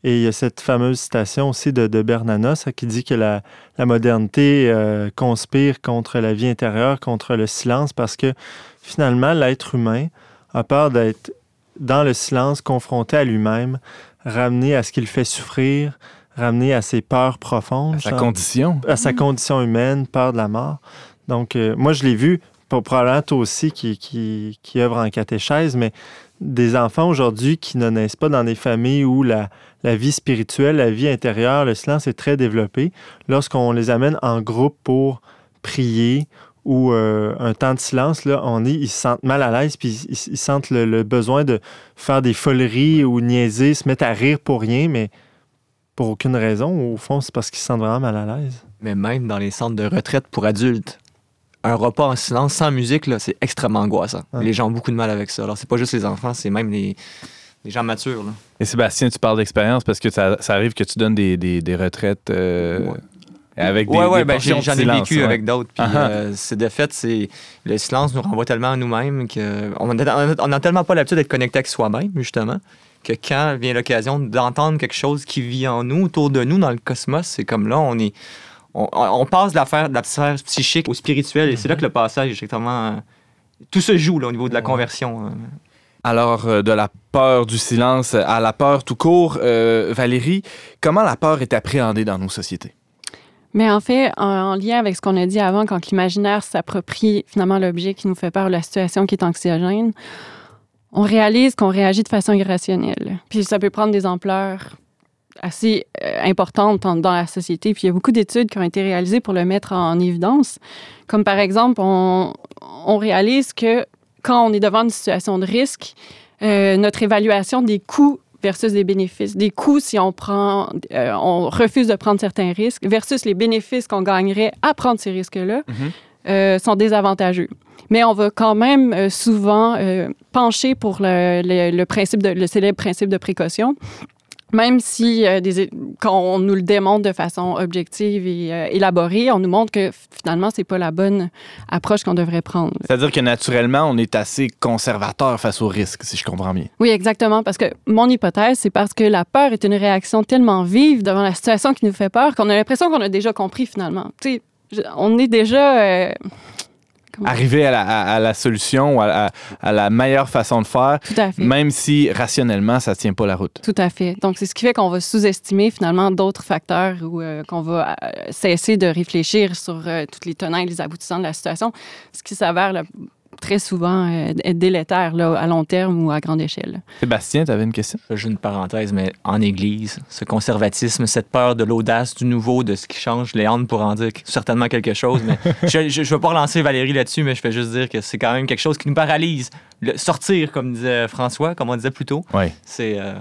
Et il y a cette fameuse citation aussi de, de Bernanos hein, qui dit que la, la modernité euh, conspire contre la vie intérieure, contre le silence, parce que finalement, l'être humain a peur d'être dans le silence, confronté à lui-même, ramené à ce qui le fait souffrir, ramené à ses peurs profondes, À sa genre, condition. à sa condition humaine, peur de la mort. Donc, euh, moi, je l'ai vu, pour- probablement toi aussi qui, qui, qui œuvre en catéchèse, mais des enfants aujourd'hui qui ne naissent pas dans des familles où la, la vie spirituelle, la vie intérieure, le silence est très développé, lorsqu'on les amène en groupe pour prier ou euh, un temps de silence, là, on est, ils se sentent mal à l'aise, puis ils, ils sentent le, le besoin de faire des foleries ou niaiser, se mettre à rire pour rien, mais pour aucune raison. Au fond, c'est parce qu'ils se sentent vraiment mal à l'aise. Mais même dans les centres de retraite pour adultes, un repas en silence sans musique, là, c'est extrêmement angoissant. Les gens ont beaucoup de mal avec ça. Alors, c'est pas juste les enfants, c'est même les, les gens matures. là. Et Sébastien, tu parles d'expérience parce que ça, ça arrive que tu donnes des, des, des retraites euh, Ouais. Avec des, ouais, ouais, des ben, j'en ai silence, vécu ouais. avec d'autres. Puis, ah. euh, c'est de fait, c'est le silence nous renvoie tellement à nous-mêmes qu'on n'a tellement pas l'habitude d'être connecté avec soi-même, justement. que quand vient l'occasion d'entendre quelque chose qui vit en nous, autour de nous, dans le cosmos, c'est comme là, on est. On, on passe de la, sphère- de la sphère psychique au spirituel, et c'est là que le passage est exactement. euh, tout se joue là, au niveau de la conversion. euh. Alors, euh, de la peur du silence à la peur tout court, euh, Valérie, comment la peur est appréhendée dans nos sociétés? Mais en fait, en, en lien avec ce qu'on a dit avant, quand l'imaginaire s'approprie finalement l'objet qui nous fait peur, la situation qui est anxiogène, on réalise qu'on réagit de façon irrationnelle. Puis ça peut prendre des ampleurs assez euh, importantes dans, la société. Puis il y a beaucoup d'études qui ont été réalisées pour le mettre en, évidence. Comme par exemple, on, on réalise que quand on est devant une situation de risque, euh, notre évaluation des coûts versus des bénéfices. Des coûts si on prend, euh, on refuse de prendre certains risques versus les bénéfices qu'on gagnerait à prendre ces risques-là Mhm. euh, sont désavantageux. Mais on va quand même euh, souvent pencher pour le, le- le principe de, le célèbre principe de précaution. Même si euh, des- quand on nous le démontre de façon objective et euh, élaborée, on nous montre que finalement, c'est pas la bonne approche qu'on devrait prendre. C'est-à-dire que naturellement, on est assez conservateur face au risque, si je comprends bien. Oui, exactement. Parce que mon hypothèse, c'est parce que la peur est une réaction tellement vive devant la situation qui nous fait peur qu'on a l'impression qu'on a déjà compris finalement. Tu sais, on est déjà. euh, Arriver à la, à- à la solution ou à, à- la meilleure façon de faire, Tout à fait. même si rationnellement, ça tient pas la route. Tout à fait. Donc, c'est ce qui fait qu'on va sous-estimer finalement d'autres facteurs ou euh, qu'on va euh, cesser de réfléchir sur euh, toutes les tenants et les aboutissants de la situation, ce qui s'avère là, très souvent euh, être délétère là, à long terme ou à grande échelle. Sébastien, tu avais une question? J'ai une parenthèse, mais en Église, ce conservatisme, cette peur de l'audace, du nouveau, de ce qui change, Léandre pour en dire certainement quelque chose. Mais je ne veux pas relancer Valérie là-dessus, mais je vais juste dire que c'est quand même quelque chose qui nous paralyse. Le- sortir, comme disait François, comme on disait plus tôt, Oui. c'est. euh,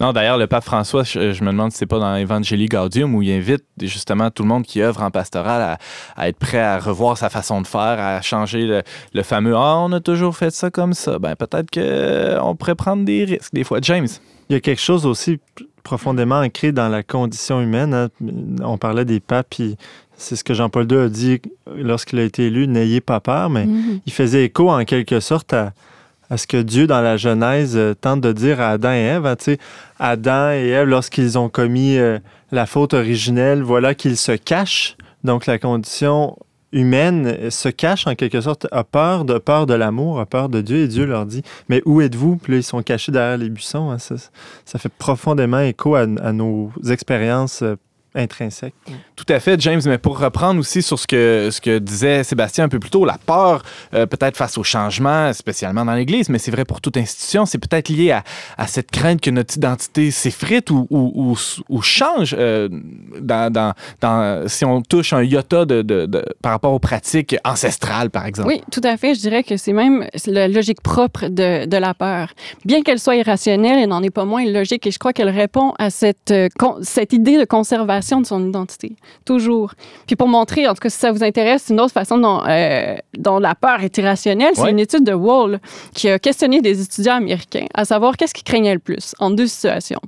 Non, d'ailleurs, le pape François, je, je me demande si c'est pas dans Evangelii Gaudium où il invite justement tout le monde qui œuvre en pastoral à, à être prêt à revoir sa façon de faire, à changer le, le fameux Ah, on a toujours fait ça comme ça. Ben, peut-être qu'on pourrait prendre des risques des fois. James? Il y a quelque chose aussi p- profondément ancré dans la condition humaine. hein. On parlait des papes, puis c'est ce que Jean-Paul II a dit lorsqu'il a été élu, n'ayez pas peur, mais Mhm. il faisait écho en quelque sorte à, à ce que Dieu, dans la Genèse, euh, tente de dire à Adam et Ève. hein, Adam et Ève, lorsqu'ils ont commis euh, la faute originelle, voilà qu'ils se cachent. Donc la condition humaine euh, se cache en quelque sorte, a peur de peur de l'amour, a peur de Dieu, et Dieu leur dit, mais où êtes-vous? Puis là, ils sont cachés derrière les buissons. hein. ça, fait profondément écho à, à nos expériences intrinsèques. Tout à fait, James, mais pour reprendre aussi sur ce que, ce que disait Sébastien un peu plus tôt, la peur, euh, peut-être face au changement, spécialement dans l'Église, mais c'est vrai pour toute institution, c'est peut-être lié à, à cette crainte que notre identité s'effrite ou, ou, change euh, dans, dans, si on touche un iota de, de- par rapport aux pratiques ancestrales, par exemple. Oui, tout à fait. Je dirais que c'est même la logique propre de, de la peur. Bien qu'elle soit irrationnelle, elle n'en est pas moins logique et je crois qu'elle répond à cette, euh, cette idée de conservation de son identité. Toujours. Puis pour montrer, en tout cas, si ça vous intéresse, une autre façon dont, euh, dont la peur est irrationnelle, c'est Ouais. une étude de Wall qui a questionné des étudiants américains à savoir qu'est-ce qu'ils craignaient le plus en deux situations.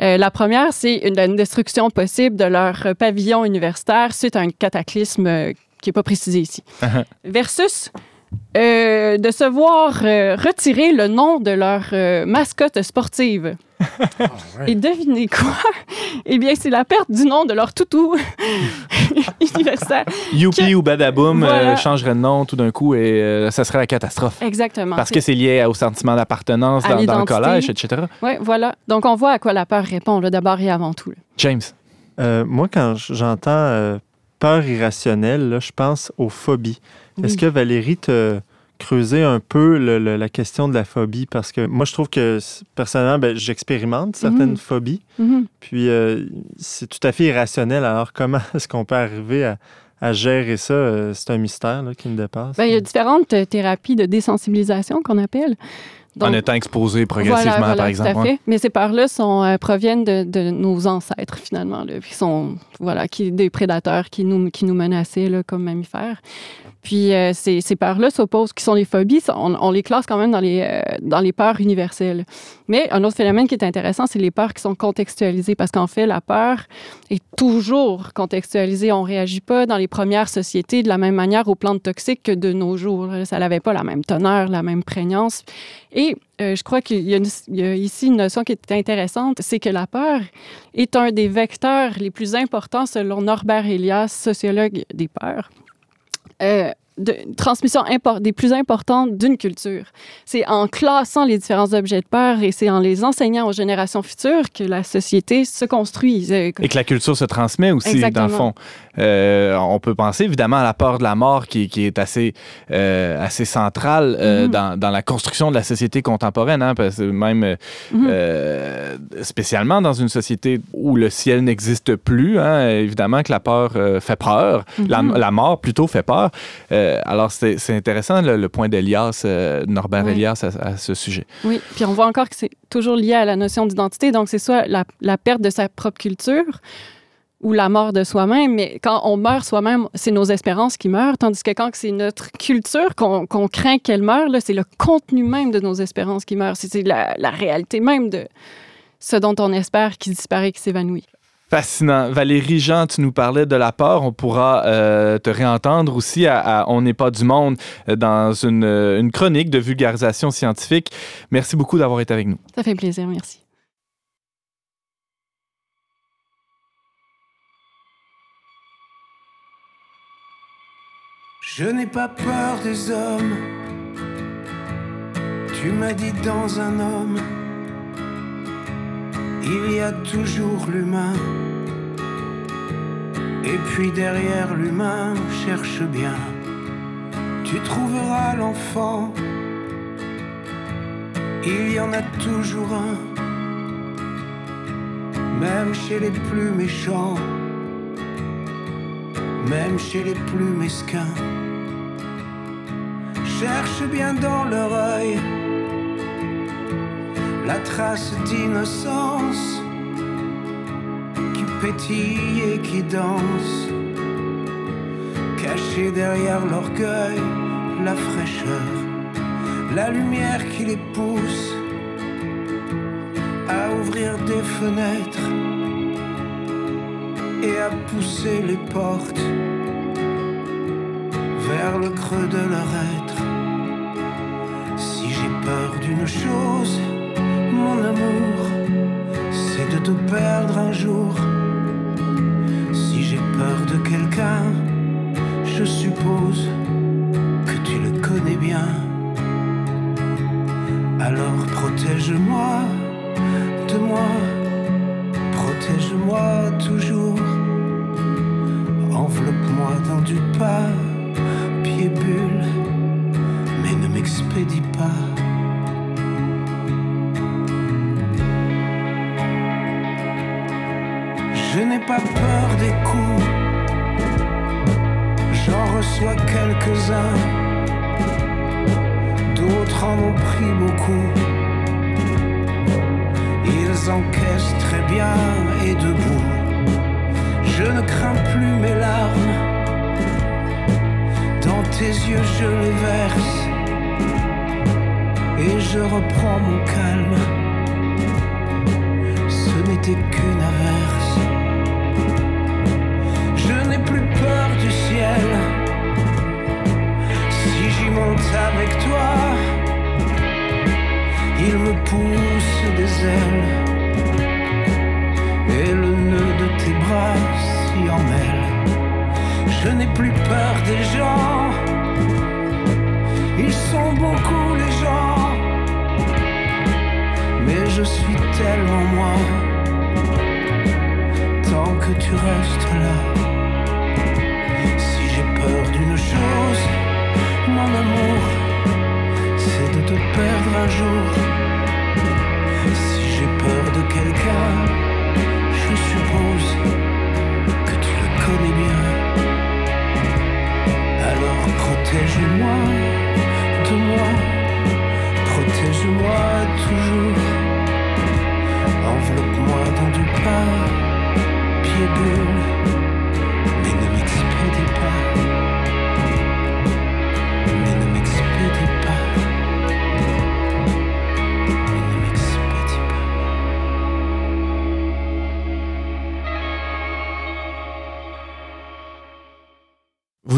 Euh, la première, c'est une, une destruction possible de leur pavillon universitaire suite à un cataclysme euh, qui n'est pas précisé ici. Versus euh, de se voir euh, retirer le nom de leur euh, mascotte sportive. Et devinez quoi? Eh bien, c'est la perte du nom de leur toutou universitaire. Youpi Que- ou Badaboom Voilà. euh, changerait de nom tout d'un coup et euh, ça serait la catastrophe. Exactement. Parce que c'est lié au sentiment d'appartenance dans, dans le collège, etc. Oui, voilà. Donc, on voit à quoi la peur répond, d'abord et avant tout. là. James. Euh, moi, quand j'entends peur irrationnelle, là, je pense aux phobies. Est-ce que Valérie te creusé un peu le- le- la question de la phobie? Parce que moi, je trouve que personnellement, ben, j'expérimente certaines Mhm. phobies. Mhm. Puis euh, c'est tout à fait irrationnel. Alors, comment est-ce qu'on peut arriver à, à gérer ça? Euh, c'est un mystère là, qui me dépasse. Ben, il y a différentes thérapies de désensibilisation qu'on appelle. En étant exposé progressivement, Voilà, voilà, par Tout exemple. à ouais. fait. Mais ces peurs-là sont, euh, proviennent de, de nos ancêtres, finalement, là, qui sont, voilà, qui, des prédateurs qui nous, qui nous menaçaient là, comme mammifères. Puis euh, ces, peurs-là s'opposent, qui sont les phobies, on, les classe quand même dans les, euh, dans les peurs universelles. Mais un autre phénomène qui est intéressant, c'est les peurs qui sont contextualisées, parce qu'en fait, la peur est toujours contextualisée. On ne réagit pas dans les premières sociétés de la même manière aux plantes toxiques que de nos jours. Ça n'avait pas la même teneur, la même prégnance. Et euh, je crois qu'il y a ici une notion qui est intéressante, c'est que la peur est un des vecteurs les plus importants selon Norbert Elias, sociologue des peurs. Euh, de transmission des plus importantes d'une culture. C'est en classant les différents objets de peur et c'est en les enseignant aux générations futures que la société se construit. Euh, Et que la culture se transmet aussi, Exactement. dans le fond. Euh, on peut penser évidemment à la peur de la mort qui, qui est assez, euh, assez centrale euh, Mhm. dans, dans la construction de la société contemporaine, hein, parce que même Mhm. spécialement dans une société où le ciel n'existe plus, hein, évidemment que la peur fait peur, la, Mhm. la mort plutôt fait peur. Euh, alors c'est intéressant le, le point d'Elias, euh, Norbert Oui. Elias à, à ce sujet. Oui, puis on voit encore que c'est toujours lié à la notion d'identité. Donc, c'est soit la, la perte de sa propre culture ou la mort de soi-même. Mais quand on meurt soi-même, c'est nos espérances qui meurent. Tandis que quand c'est notre culture qu'on craint qu'elle meure, c'est le contenu même de nos espérances qui meurt. C'est c'est la, la réalité même de ce dont on espère qui disparaît, qui s'évanouit. Fascinant. Valérie Jean, tu nous parlais de la peur. On pourra euh, te réentendre aussi à, à On n'est pas du monde euh, dans une, euh, une chronique de vulgarisation scientifique. Merci beaucoup d'avoir été avec nous. Ça fait plaisir, merci. Je n'ai pas peur des hommes. Tu m'as dit dans un homme, il y a toujours l'humain. Et puis derrière l'humain, cherche bien. Tu trouveras l'enfant. Il y en a toujours un. Même chez les plus méchants. Même chez les plus mesquins. Cherche bien dans leur œil la trace d'innocence qui pétille et qui danse. Cachée derrière l'orgueil, la fraîcheur, la lumière qui les pousse à ouvrir des fenêtres et à pousser les portes vers le creux de leur être. Si j'ai peur d'une chose, mon amour, c'est de te perdre un jour. Si j'ai peur de quelqu'un, je suppose que tu le connais bien. Alors protège-moi de moi, protège-moi toujours. Enveloppe-moi dans du papier pas peur des coups, j'en reçois quelques-uns, d'autres en ont pris beaucoup. Ils encaissent très bien et debout. Je ne crains plus mes larmes. Dans tes yeux, je les verse. Et je reprends mon calme. Ce n'était qu'une averse. Avec toi, il me pousse des ailes. Et le nœud de tes bras s'y emmêle. Je n'ai plus peur des gens. Ils sont beaucoup les gens. Mais je suis tellement moi. Tant que tu restes là. Si j'ai peur d'une chose, mon amour, c'est de te perdre un jour. Si j'ai peur de quelqu'un, je suppose que tu le connais bien. Alors protège-moi de moi, protège-moi toujours. Enveloppe-moi dans du papier bulle, mais ne m'expédie pas.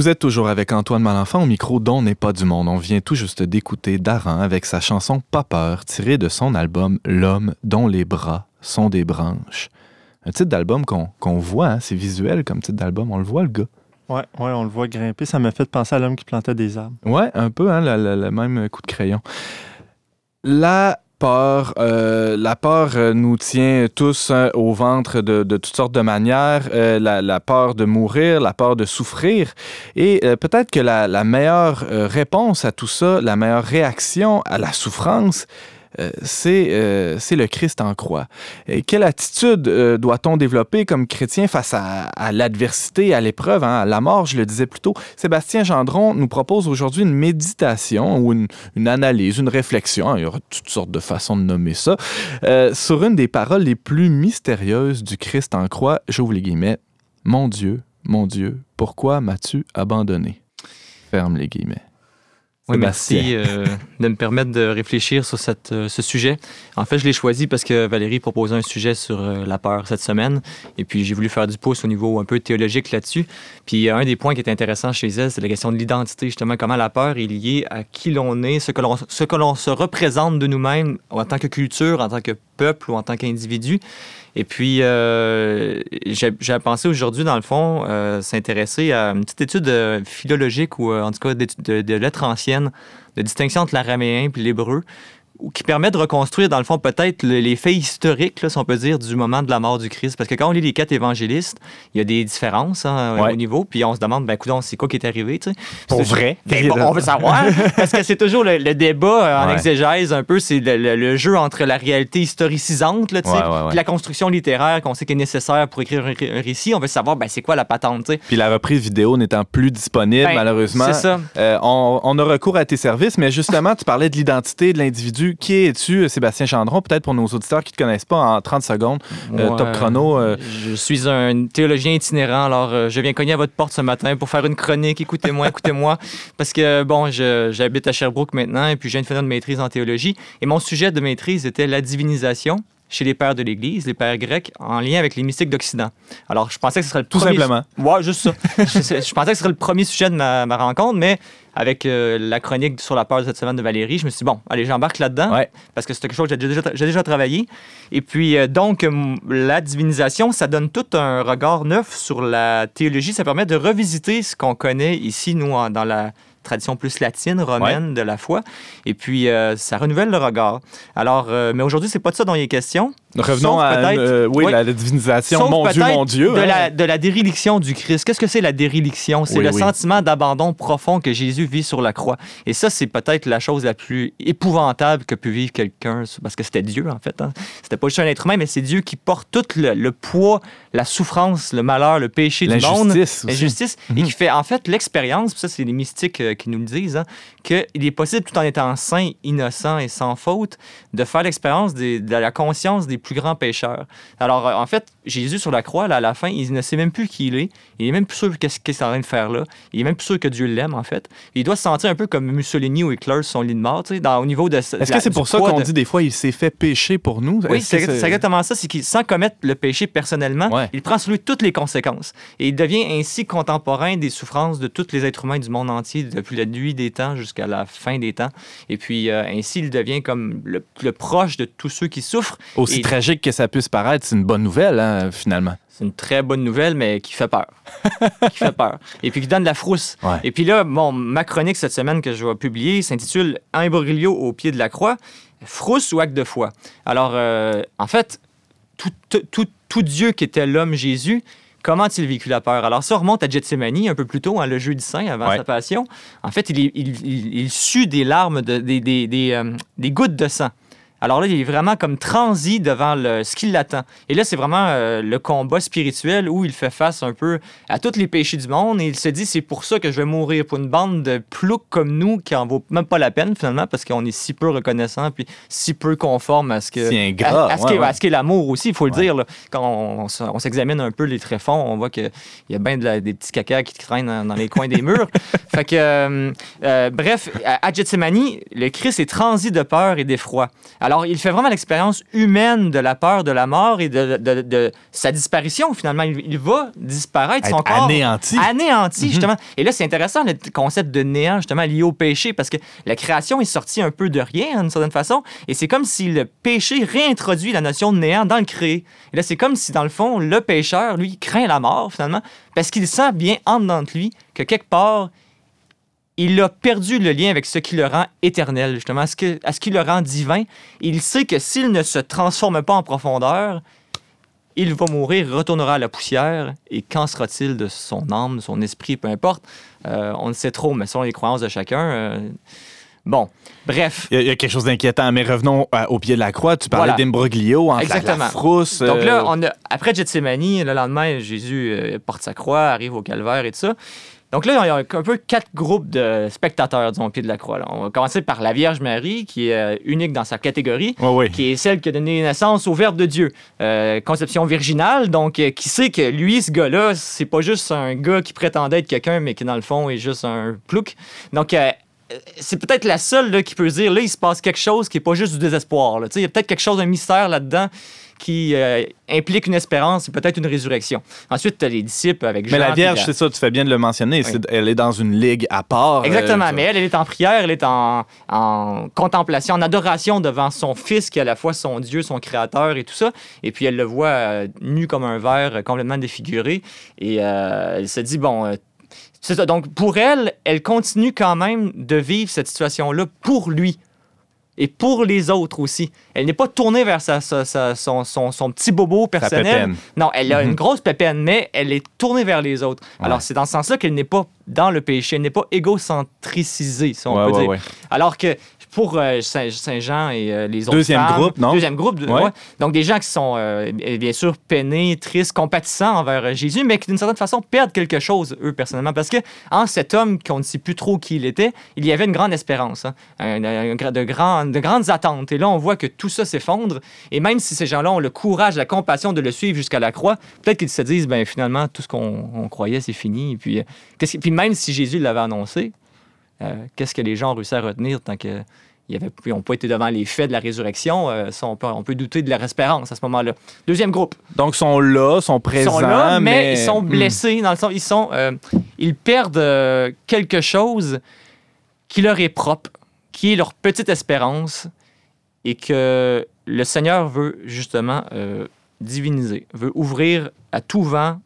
Vous êtes toujours avec Antoine Malenfant au micro dont n'est pas du monde. On vient tout juste d'écouter Daran avec sa chanson Pas peur, tirée de son album L'homme dont les bras sont des branches. Un titre d'album qu'on voit, hein, c'est visuel comme titre d'album, on le voit le gars. Ouais, ouais, on le voit grimper. Ça m'a fait penser à l'homme qui plantait des arbres. Ouais, un peu, hein, le, le- le même coup de crayon. La peur, euh, la peur euh, nous tient tous hein, au ventre de, toutes sortes de manières. Euh, la, la peur de mourir, la peur de souffrir. Et euh, peut-être que la, la meilleure euh, réponse à tout ça, la meilleure réaction à la souffrance, c'est euh, c'est le Christ en croix. Et quelle attitude euh, doit-on développer comme chrétien face à, l'adversité, à l'épreuve, hein, à la mort, je le disais plus tôt? Sébastien Gendron nous propose aujourd'hui une méditation ou une, analyse, une réflexion, hein, il y aura toutes sortes de façons de nommer ça, euh, sur une des paroles les plus mystérieuses du Christ en croix. J'ouvre les guillemets. Mon Dieu, mon Dieu, pourquoi m'as-tu abandonné? Ferme les guillemets. Oui, Sébastien. merci euh, de me permettre de réfléchir sur cette, euh, ce sujet. En fait, je l'ai choisi parce que Valérie proposait un sujet sur euh, la peur cette semaine. Et puis, j'ai voulu faire du pouce au niveau un peu théologique là-dessus. Puis, un des points qui est intéressant chez elle, c'est la question de l'identité, justement, comment la peur est liée à qui l'on est, ce que l'on, ce que l'on se représente de nous-mêmes en tant que culture, en tant que peuple ou en tant qu'individu. Et puis, euh, j'ai pensé aujourd'hui, dans le fond, euh, s'intéresser à une petite étude euh, philologique ou en tout cas d'étude de, de lettres anciennes, de distinction entre l'araméen et l'hébreu, qui permet de reconstruire, dans le fond, peut-être le- les faits historiques, là, si on peut dire, du moment de la mort du Christ. Parce que quand on lit les quatre évangélistes, il y a des différences hein, Ouais. au niveau, puis on se demande, ben, coudonc, c'est quoi qui est arrivé, tu sais? Pour C'est- vrai? Ben, bon, on veut savoir, parce que c'est toujours le, le débat euh, en Ouais. exégèse, un peu, c'est le, le- le jeu entre la réalité historicisante, là, tu sais, ouais. puis la construction littéraire qu'on sait qui est nécessaire pour écrire un, ré- un récit. On veut savoir, ben, c'est quoi la patente, tu sais? Puis la reprise vidéo n'étant plus disponible, Ben, malheureusement. C'est ça. Euh, on, on a recours à tes services, mais justement, tu parlais de l'identité de l'individu. Qui es-tu, Sébastien Chandron? Peut-être pour nos auditeurs qui ne te connaissent pas, en 30 secondes, euh, top chrono. euh, Je suis un théologien itinérant, alors euh, je viens cogner à votre porte ce matin pour faire une chronique. Écoutez-moi, écoutez-moi. Parce que, bon, j'habite à Sherbrooke maintenant et puis je viens de finir une maîtrise en théologie. Et mon sujet de maîtrise était la divinisation chez les pères de l'Église, les pères grecs, en lien avec les mystiques d'Occident. Alors, je pensais que ce serait le Tout premier... simplement. Ouais, juste ça. je, je pensais que ce serait le premier sujet de ma, ma rencontre, mais avec euh, la chronique sur la peur de cette semaine de Valérie, je me suis dit, bon, allez, j'embarque là-dedans, Ouais. parce que c'est quelque chose que j'ai déjà, travaillé. Et puis, euh, donc, la divinisation, ça donne tout un regard neuf sur la théologie. Ça permet de revisiter ce qu'on connaît ici, nous, en- dans la tradition plus latine, romaine de la foi. Et puis, euh, ça renouvelle le regard. Alors, euh, mais aujourd'hui, c'est pas de ça dont il est question. Revenons Sauf à euh, oui, oui. la, divinisation. Sauf Mon Dieu, mon Dieu. De, hein. la, de la déréliction du Christ. Qu'est-ce que c'est la déréliction? C'est Oui, le oui. sentiment d'abandon profond que Jésus vit sur la croix. Et ça, c'est peut-être la chose la plus épouvantable que peut vivre quelqu'un, parce que c'était Dieu, en fait. hein. C'était pas juste un être humain, mais c'est Dieu qui porte tout le, le poids, la souffrance, le malheur, le péché du monde. L'injustice aussi. L'injustice. Et Mhm. qui fait, en fait, l'expérience, ça, c'est les mystiques euh, qui nous le disent, hein, qu'il est possible, tout en étant saint, innocent et sans faute, de faire l'expérience de la conscience des plus grands pécheurs. Alors, euh, en fait, Jésus sur la croix, là, à la fin, il ne sait même plus qui il est. Il est même plus sûr qu'est-ce qu'il est en train de faire là. Il est même plus sûr que Dieu l'aime, en fait. Il doit se sentir un peu comme Mussolini ou Hitler sur son lit de mort, tu sais, dans, au niveau de... Est-ce que c'est pour ça qu'on dit des fois il s'est fait pécher pour nous? oui, c'est exactement ça. C'est qu'il, sans commettre le péché personnellement, Ouais. il prend sur lui toutes les conséquences. Et il devient ainsi contemporain des souffrances de tous les êtres humains du monde entier, depuis la nuit des temps jusqu'à la fin des temps. Et puis, euh, ainsi, il devient comme le, le proche de tous ceux qui souffrent. Aussi tragique que ça puisse paraître, c'est une bonne nouvelle, hein, finalement. C'est une très bonne nouvelle, mais qui fait peur. qui fait peur. Et puis qui donne de la frousse. Ouais. Et puis là, bon, ma chronique cette semaine que je vais publier s'intitule Imbroglio au pied de la croix, frousse ou acte de foi. Alors, euh, en fait, tout, tout- tout- tout Dieu qui était l'homme Jésus, comment a-t-il vécu la peur? Alors, ça remonte à Gethsemane un peu plus tôt, hein, le jeudi saint, avant Ouais. sa passion. En fait, il, il, il- il sue des larmes, de- des, des- des, euh, des gouttes de sang. Alors là, il est vraiment comme transi devant le, ce qui l'attend. Et là, c'est vraiment euh, le combat spirituel où il fait face un peu à tous les péchés du monde et il se dit c'est pour ça que je vais mourir pour une bande de ploucs comme nous qui en vaut même pas la peine finalement parce qu'on est si peu reconnaissant puis si peu conforme à ce que ingrat, à, à ce ouais, qu'est- ouais. l'amour aussi, il faut le Ouais. dire. là. Quand on, on s- on s'examine un peu les tréfonds, on voit qu'il y a bien de la- des petits cacas qui traînent dans, dans les coins des murs. fait que, euh, euh, bref, à, à Gethsemane, le Christ est transi de peur et d'effroi. Alors, il fait vraiment l'expérience humaine de la peur de la mort et de, de- de sa disparition, finalement. Il, il va disparaître, son corps. anéanti. Anéanti, Mhm. justement. Et là, c'est intéressant le concept de néant, justement, lié au péché, parce que la création est sortie un peu de rien, d'une certaine façon. Et c'est comme si le péché réintroduit la notion de néant dans le créé. Et là, c'est comme si, dans le fond, le pécheur, lui, craint la mort, finalement, parce qu'il sent bien en dedans de lui que quelque part, il a perdu le lien avec ce qui le rend éternel, justement, à ce, que, à ce qui le rend divin. Il sait que s'il ne se transforme pas en profondeur, il va mourir, retournera à la poussière. Et qu'en sera-t-il de son âme, de son esprit, peu importe? Euh, on ne sait trop, mais selon les croyances de chacun. euh, Bon, bref. Il y, a- il y a quelque chose d'inquiétant, mais revenons au pied de la croix. Tu parlais Voilà. d'imbroglio, entre la- la, Exactement. frousse. Donc euh, là, on a, après Gethsemane, le lendemain, Jésus porte sa croix, arrive au calvaire et tout ça. Donc là, il y a un peu quatre groupes de spectateurs, disons, au pied de la croix. là. On va commencer par la Vierge Marie, qui est euh, unique dans sa catégorie, qui est celle qui a donné naissance au Verbe de Dieu. Euh, conception virginale, donc euh, qui sait que lui, ce gars-là, c'est pas juste un gars qui prétendait être quelqu'un, mais qui, dans le fond, est juste un plouc. Donc, euh, c'est peut-être la seule là, qui peut dire, là, il se passe quelque chose qui est pas juste du désespoir. là. Il y a peut-être quelque chose, un mystère là-dedans qui euh, implique une espérance et peut-être une résurrection. Ensuite, tu as les disciples avec Jean. Mais la Vierge, c'est ça, tu fais bien de le mentionner. Elle est dans une ligue à part. Exactement, euh, mais elle, elle est en prière, elle est en, en contemplation, en adoration devant son fils qui est à la fois son Dieu, son créateur et tout ça. Et puis elle le voit euh, nu comme un verre, complètement défiguré. Et elle se dit, bon, c'est ça. Donc pour elle, elle continue quand même de vivre cette situation-là pour lui. Et pour les autres aussi. Elle n'est pas tournée vers sa, sa- sa- son, son- son petit bobo personnel. Non, elle a Mhm. une grosse pépène, mais elle est tournée vers les autres. Ouais. Alors, c'est dans ce sens-là qu'elle n'est pas dans le péché, elle n'est pas égocentricisée, si on Ouais, peut ouais, dire. Alors que pour euh, Saint- Saint-Jean et euh, les autres Deuxième femmes- groupe, non? Deuxième groupe, Ouais. ouais. Donc, des gens qui sont, euh, bien sûr, peinés, tristes, compatissants envers Jésus, mais qui, d'une certaine façon, perdent quelque chose, eux, personnellement. Parce que en cet homme qu'on ne sait plus trop qui il était, il y avait une grande espérance, hein, de, grandes attentes. Et là, on voit que tout ça s'effondre. Et même si ces gens-là ont le courage, la compassion de le suivre jusqu'à la croix, peut-être qu'ils se disent, ben finalement, tout ce qu'on on croyait, c'est fini. Et puis, puis même si Jésus l'avait annoncé, euh, qu'est-ce que les gens ont réussi à retenir tant que ils n'ont pas été devant les faits de la résurrection, euh, ça, on, peut, on peut douter de leur espérance à ce moment-là. Deuxième groupe, Donc, sont là, sont ils présents. sont là, mais, mais ils sont Hmm. blessés dans le sens, ils sont, euh, ils perdent quelque chose qui leur est propre, qui est leur petite espérance, et que le Seigneur veut justement diviniser, veut ouvrir à tout vent.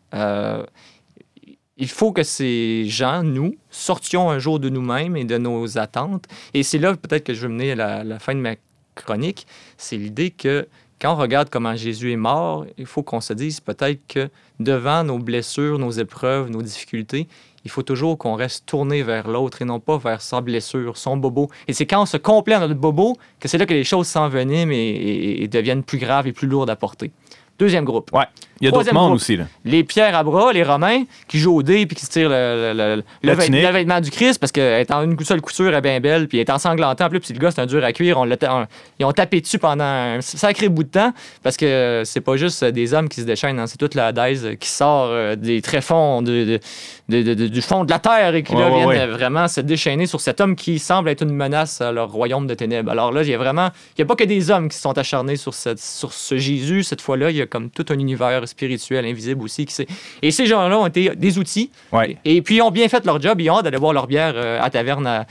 Il faut que ces gens, nous, sortions un jour de nous-mêmes et de nos attentes. Et c'est là peut-être que je veux mener à la, fin de ma chronique. C'est l'idée que quand on regarde comment Jésus est mort, il faut qu'on se dise peut-être que devant nos blessures, nos épreuves, nos difficultés, il faut toujours qu'on reste tourné vers l'autre et non pas vers sa blessure, son bobo. Et c'est quand on se complaît dans notre bobo que c'est là que les choses s'enveniment et, et- et deviennent plus graves et plus lourdes à porter. Deuxième groupe. Ouais. Il y a d'autres mondes aussi. Là. Les pierres à bras, les Romains, qui jouent au dé puis qui se tirent le, le- vêt- vêtement du Christ parce est en une seule couture, est bien belle, puis est ensanglantée en plus, puis le gars, c'est un dur à cuire. On on- ils ont tapé dessus pendant un sacré bout de temps parce que c'est pas juste des hommes qui se déchaînent, hein, c'est toute la daise qui sort euh, des tréfonds de, de- de- du fond de la terre et qui là, Ouais, viennent ouais. euh, vraiment se déchaîner sur cet homme qui semble être une menace à leur royaume de ténèbres. Alors là, il y a vraiment, il n'y a pas que des hommes qui se sont acharnés sur, cette, sur ce Jésus. Cette fois-là, il y a comme tout un univers spirituel, invisible aussi. Qui et ces gens-là ont été des outils. Ouais. Et puis, ils ont bien fait leur job. Ils ont hâte d'aller boire leur bière euh, à taverne. à-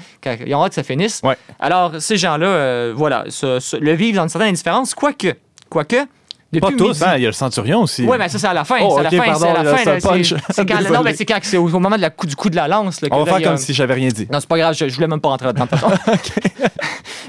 ils ont hâte que ça finisse. Ouais. Alors, ces gens-là, euh, voilà, se- se- le vivent dans une certaine indifférence. Quoique, quoique, Pas tous, hein. Il y a le centurion aussi. oui, mais ça, c'est à la fin. Oh, c'est à la fin. pardon, c'est à la fin. c'est quand, non, mais c'est quand c'est au moment de la coup, du coup de la lance. là, que On va là, faire a comme si j'avais rien dit. Non, c'est pas grave, je, je voulais même pas rentrer là-dedans. de toute façon.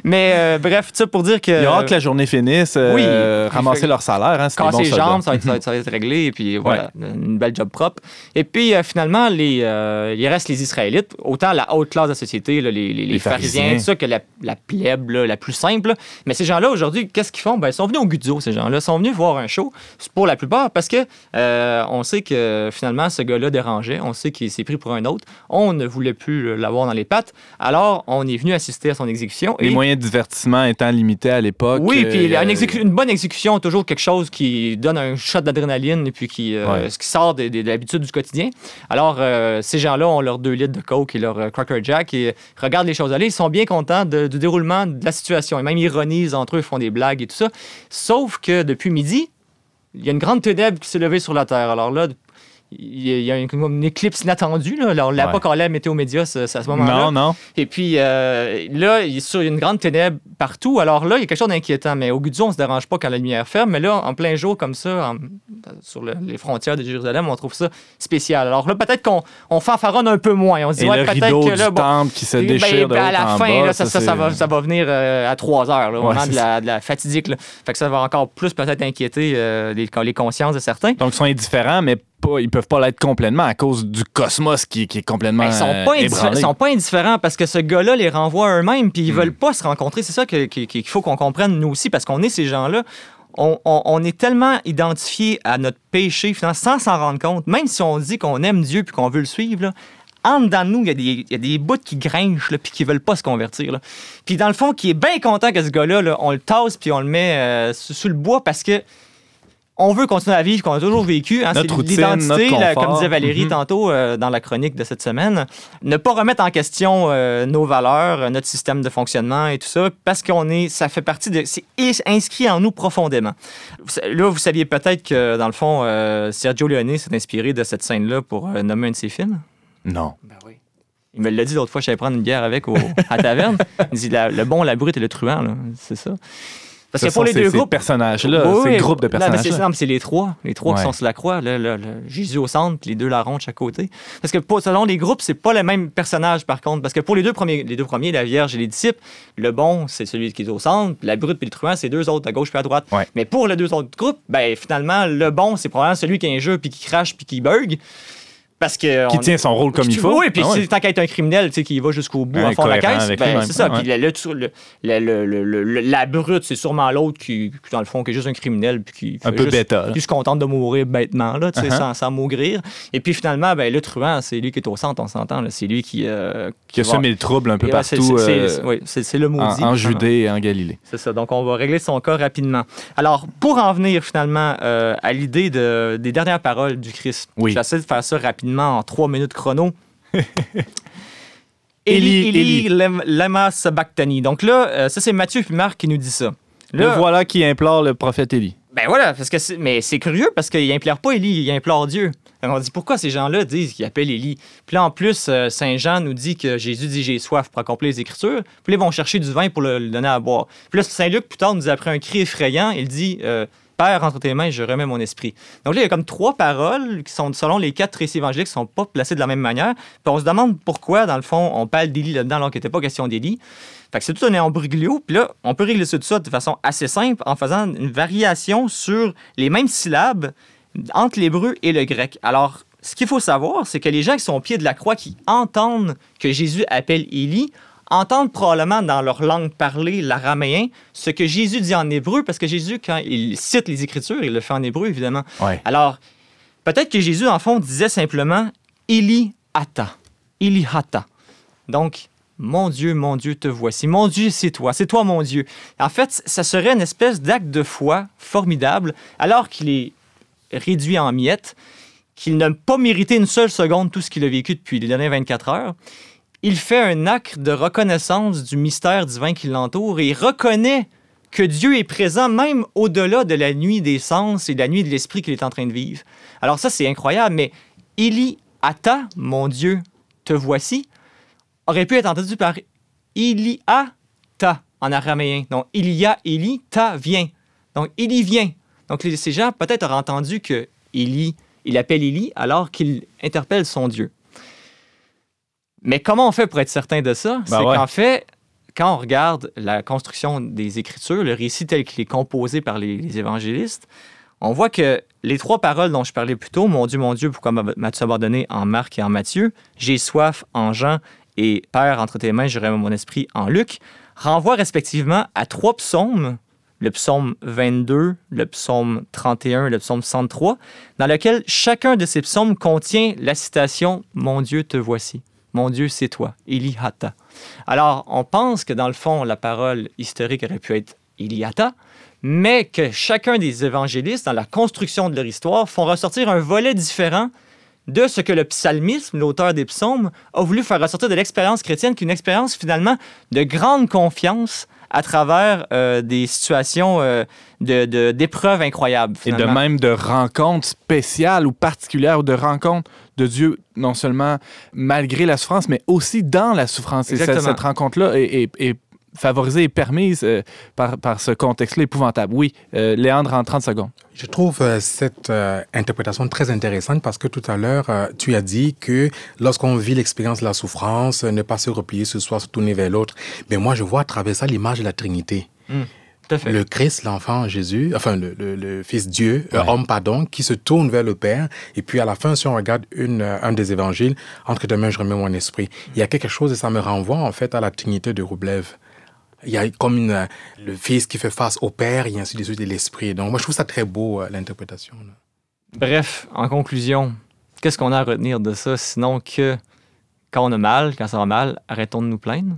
mais euh, bref, ça pour dire que. Il y aura que la journée finisse, euh, oui. ramasser leur salaire. Hein, casser les jambes, ça va, être, ça va être- réglé, et puis voilà, une belle job propre. Et puis euh, finalement, les, euh, il reste les Israélites, autant la haute classe de la société, là, les, les- les Les pharisiens, tout ça, que la, la plèbe, la plus simple. Mais ces gens-là, aujourd'hui, qu'est-ce qu'ils font? Ben, ils sont venus au guzzo, ces gens-là. Ils sont venus voir un show, pour la plupart, parce que euh, on sait que finalement, ce gars-là dérangeait. On sait qu'il s'est pris pour un autre. On ne voulait plus l'avoir dans les pattes. Alors, on est venu assister à son exécution. Les moyens de divertissement étant limités à l'époque. oui, puis euh, une, exécu- une bonne exécution, toujours quelque chose qui donne un shot d'adrénaline et puis qui, euh, Ouais. ce qui sort de l'habitude du quotidien. Alors, ces gens-là ont leurs deux litres de coke et leur Cracker Jack et regardent les choses aller. Ils sont bien contents de- du déroulement de la situation. Et même ironisent entre eux, font des blagues et tout ça. Sauf que depuis midi, il y a une grande ténèbre qui s'est levée sur la Terre. Alors là, il y a- une, une éclipse inattendue. Là. Alors, on l'a Ouais. pas collé à Météo Média à ce moment-là. Non, non. Et puis euh, là, il y a sur- une grande ténèbre partout. Alors là, il y a quelque chose d'inquiétant. Mais au Gudjon, on se dérange pas quand la lumière ferme. Mais là, en plein jour, comme ça, en- sur le- les frontières de Jérusalem, on trouve ça spécial. Alors là, peut-être qu'on on fanfaronne un peu moins. On se dit, ouais, peut-être que là, bon, temple qui se ben, déchire ben, à la en fin, bas, là, ça, ça, va, ça va venir euh, à 3 heures, là, au Ouais, moment de la, de la fatidique. là. Fait que ça va encore plus peut-être inquiéter euh, les, les consciences de certains. Donc, ils sont indifférents, mais pas, ils peuvent pas l'être complètement à cause du cosmos qui, qui est complètement Ben, ils sont euh, pas, ébranlé. ils sont pas indifférents parce que ce gars-là les renvoie eux-mêmes puis ils Hmm. veulent pas se rencontrer. C'est ça qu'il faut qu'on comprenne nous aussi parce qu'on est ces gens-là. On, on- on est tellement identifiés à notre péché finalement, sans s'en rendre compte. Même si on dit qu'on aime Dieu puis qu'on veut le suivre, là, en dedans de nous, il y, a des- il y a des bouts qui grinchent là, puis qui veulent pas se convertir. là. Puis dans le fond, qui est bien content que ce gars-là, là, on le tasse puis on le met euh, sous, sous le bois parce que on veut continuer à vivre qu'on a toujours vécu. hein. Notre c'est l'identité, notre là, confort. comme disait Valérie Mhm. tantôt euh, dans la chronique de cette semaine. Ne pas remettre en question euh, nos valeurs, euh, notre système de fonctionnement et tout ça, parce qu'on est, ça fait partie de, c'est inscrit en nous profondément. Là, vous saviez peut-être que dans le fond, euh, Sergio Leone s'est inspiré de cette scène-là pour euh, nommer un de ses films. Non. Ben oui. Il me l'a dit l'autre fois, j'allais prendre une bière avec au, à la taverne. Il dit la- le bon, la brute et le truand, là. c'est ça. Parce Ce que pour les deux groupes. personnages-là, Oui, ces groupes de personnages. non, mais c'est les trois. Les trois qui sont sur la croix. le- le- le Jésus au centre, les deux larrons de chaque côté. Parce que pour- selon les groupes, c'est pas le même personnage, par contre. Parce que pour les deux premiers, les deux premiers, la Vierge et les disciples, le bon, c'est celui qui est au centre, la brute puis le truand, c'est deux autres, à gauche puis à droite. Ouais. Mais pour les deux autres groupes, ben, finalement, le bon, c'est probablement celui qui a un jeu, puis qui crache, puis qui bug. Parce que. Qui on- tient son rôle comme il faut. Oui, puis Ah ouais. tant qu'à être un criminel, tu sais, qui va jusqu'au bout en fond de la caisse, ben, c'est ça. Ouais. Puis le, la brute, c'est sûrement l'autre qui, qui, dans le fond, qui est juste un criminel, puis qui Un peu juste, bêta. qui se contente de mourir bêtement, là, tu sais, Uh-huh. sans, sans maugrir. Et puis finalement, ben, le truand, c'est lui qui est au centre, on s'entend. C'est lui qui. euh, Qui a va- semé le trouble un peu Et partout c'est- euh, oui, le maudit. en Judée et en Galilée. C'est ça. Donc, on va régler son cas rapidement. Alors, pour en venir finalement euh, à l'idée de- des dernières paroles du Christ, j'essaie de faire ça rapidement en trois minutes chrono. Élie, Eli. Eli, lema sabachthani. Donc là, euh, ça, c'est Matthieu puis Marc qui nous dit ça. Le Là, voilà qui implore le prophète Élie. ben voilà, parce que c'est- mais c'est curieux parce qu'il implore pas Élie, il implore Dieu. Alors on dit pourquoi ces gens-là disent qu'ils appellent Élie. Puis là, en plus, euh, Saint Jean nous dit que Jésus dit j'ai soif pour accomplir les Écritures. Puis là, ils vont chercher du vin pour le, le donner à boire. Puis là, Saint Luc, plus tard, nous dit après un cri effrayant, il dit euh, Père, entre tes mains, je remets mon esprit. Donc là, il y a comme trois paroles qui sont, selon les quatre récits évangéliques, qui sont pas placées de la même manière. Puis on se demande pourquoi, dans le fond, on parle d'Élie là-dedans alors qu'il n'était pas question d'Élie. Fait que c'est tout un embroglio. Puis là, on peut régler ça tout ça de façon assez simple en faisant une variation sur les mêmes syllabes entre l'hébreu et le grec. Alors, ce qu'il faut savoir, c'est que les gens qui sont au pied de la croix, qui entendent que Jésus appelle Élie, entendent probablement dans leur langue parlée, l'araméen, ce que Jésus dit en hébreu, parce que Jésus, quand il cite les Écritures, il le fait en hébreu, évidemment. Ouais. Alors, peut-être que Jésus, en fond, disait simplement Eli ata. Eli hata. Donc, mon Dieu, mon Dieu, te voici. Mon Dieu, c'est toi. C'est toi, mon Dieu. En fait, ça serait une espèce d'acte de foi formidable, alors qu'il est réduit en miettes, qu'il n'a pas mérité une seule seconde tout ce qu'il a vécu depuis les dernières 24 heures. Il fait un acte de reconnaissance du mystère divin qui l'entoure et il reconnaît que Dieu est présent même au-delà de la nuit des sens et de la nuit de l'esprit qu'il est en train de vivre. Alors ça, c'est incroyable, mais Eli Ata, mon Dieu, te voici, aurait pu être entendu par Eli Ta en araméen. Donc, il y a Eli, Ta vient. Donc, Eli vient. Donc, ces gens peut-être auraient entendu que Eli, il appelle Eli alors qu'il interpelle son Dieu. Mais comment on fait pour être certain de ça? Ben C'est ouais. qu'en fait, quand on regarde la construction des Écritures, le récit tel qu'il est composé par les, les évangélistes, on voit que les trois paroles dont je parlais plus tôt, Mon Dieu, mon Dieu, pourquoi m'a- m'as-tu abandonné en Marc et en Matthieu, J'ai soif en Jean et Père, entre tes mains, remets mon esprit en Luc, renvoient respectivement à trois psaumes le psaume 22, le psaume 31 et le psaume 103, dans lequel chacun de ces psaumes contient la citation Mon Dieu, te voici. Mon Dieu, c'est toi. Ilihata. Alors, on pense que dans le fond, la parole historique aurait pu être Iliata, mais que chacun des évangélistes, dans la construction de leur histoire, font ressortir un volet différent de ce que le psalmisme, l'auteur des psaumes, a voulu faire ressortir de l'expérience chrétienne, qui est une expérience finalement de grande confiance à travers euh, des situations euh, de- de- d'épreuves incroyables. Et de même de rencontres spéciales ou particulières ou de rencontres de Dieu, non seulement malgré la souffrance, mais aussi dans la souffrance. Et cette, Exactement. cette rencontre-là est, est- est favorisée et permise euh, par, par ce contexte-là épouvantable. Oui, euh, Léandre, en 30 secondes. Je trouve euh, cette euh, interprétation très intéressante parce que tout à l'heure, euh, tu as dit que lorsqu'on vit l'expérience de la souffrance, euh, ne pas se replier ce soir, se tourner vers l'autre. Mais moi, je vois à travers ça l'image de la Trinité. Fait. Le Christ, l'enfant Jésus, enfin le, le- le Fils Dieu, euh, Ouais. homme pardon, qui se tourne vers le Père. Et puis à la fin, si on regarde une, euh, un des évangiles, entre tes mains, je remets mon esprit. Il y a quelque chose et ça me renvoie en fait à la Trinité de Roublev. Il y a comme une, euh, le Fils qui fait face au Père et ainsi de suite et l'Esprit. Donc moi, je trouve ça très beau, l'interprétation. Bref, en conclusion, qu'est-ce qu'on a à retenir de ça, sinon que quand on a mal, quand ça va mal, arrêtons de nous plaindre?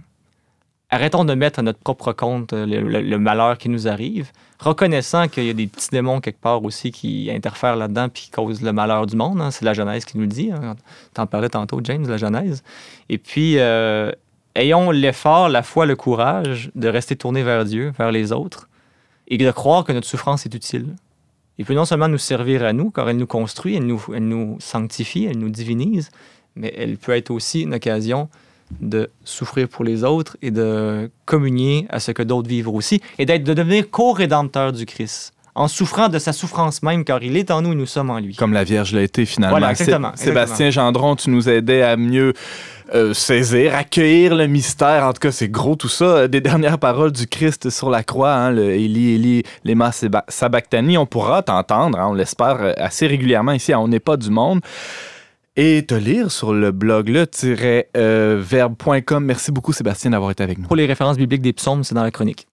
Arrêtons de mettre à notre propre compte euh, le, malheur qui nous arrive, reconnaissant qu'il y a des petits démons quelque part aussi qui interfèrent là-dedans puis qui causent le malheur du monde. hein. C'est la Genèse qui nous le dit. Hein. T'en parlais tantôt, James, la Genèse. Et puis, euh, ayons l'effort, la foi, le courage de rester tourné vers Dieu, vers les autres, et de croire que notre souffrance est utile. Il peut non seulement nous servir à nous, car elle nous construit, elle nous sanctifie, elle nous divinise, mais elle peut être aussi une occasion de souffrir pour les autres et de communier à ce que d'autres vivent aussi, et d'être de devenir co-rédempteur du Christ, en souffrant de sa souffrance même, car il est en nous et nous sommes en lui. Comme la Vierge l'a été finalement. Voilà, exactement, Sé- Sébastien Gendron, tu nous aidais à mieux euh, saisir, accueillir le mystère. En tout cas, c'est gros tout ça. Des dernières paroles du Christ sur la croix, hein, le Eli, Eli, lema sabachthani. On pourra t'entendre, hein, on l'espère, euh, assez régulièrement ici à On n'est pas du monde. Et te lire sur le blog le-verbe.com. Merci beaucoup, Sébastien, d'avoir été avec nous. Pour les références bibliques des psaumes, c'est dans la chronique.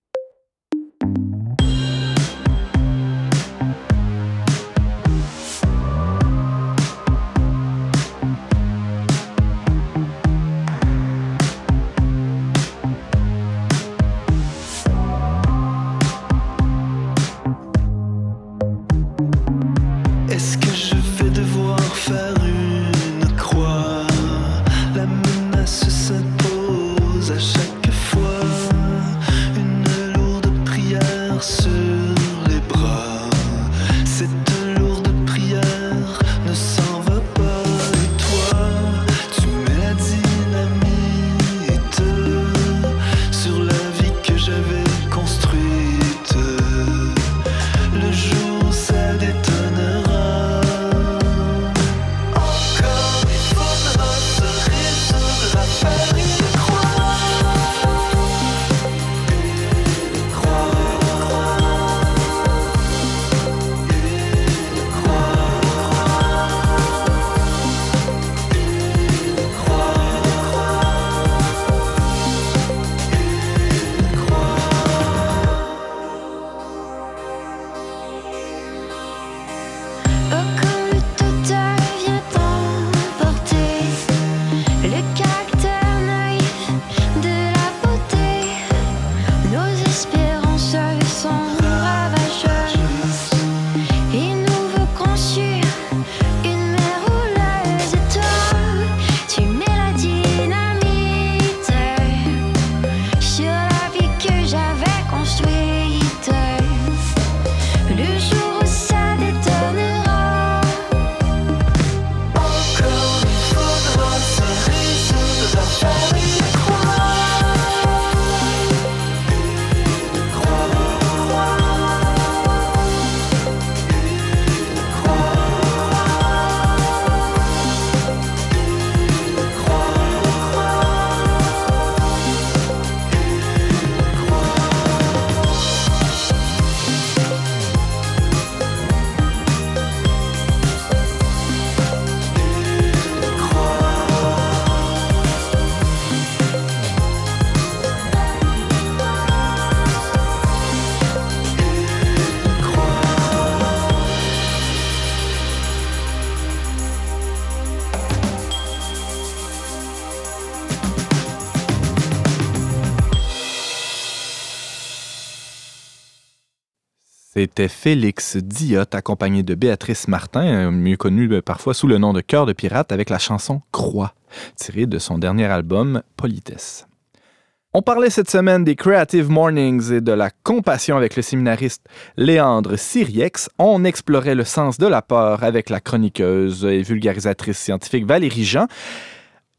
C'était Félix Diot, accompagné de Béatrice Martin, mieux connue euh, parfois sous le nom de Cœur de pirate, avec la chanson Croix, tirée de son dernier album Politesse. On parlait cette semaine des Creative Mornings et de la compassion avec le séminariste Léandre Siriex. On explorait le sens de la peur avec la chroniqueuse et vulgarisatrice scientifique Valérie Jean.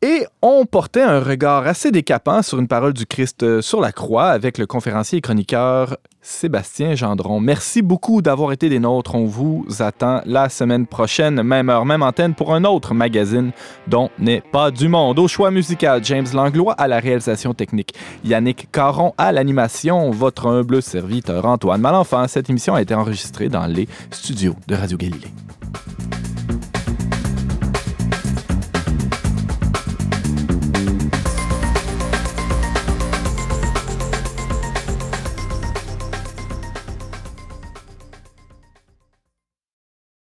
Et on portait un regard assez décapant sur une parole du Christ euh, sur la croix avec le conférencier et chroniqueur Sébastien Gendron. Merci beaucoup d'avoir été des nôtres. On vous attend la semaine prochaine, même heure, même antenne, pour un autre magazine dont n'est pas du monde. Au choix musical, James Langlois à la réalisation technique, Yannick Caron à l'animation, votre humble serviteur Antoine Malenfant. Cette émission a été enregistrée dans les studios de Radio Galilée.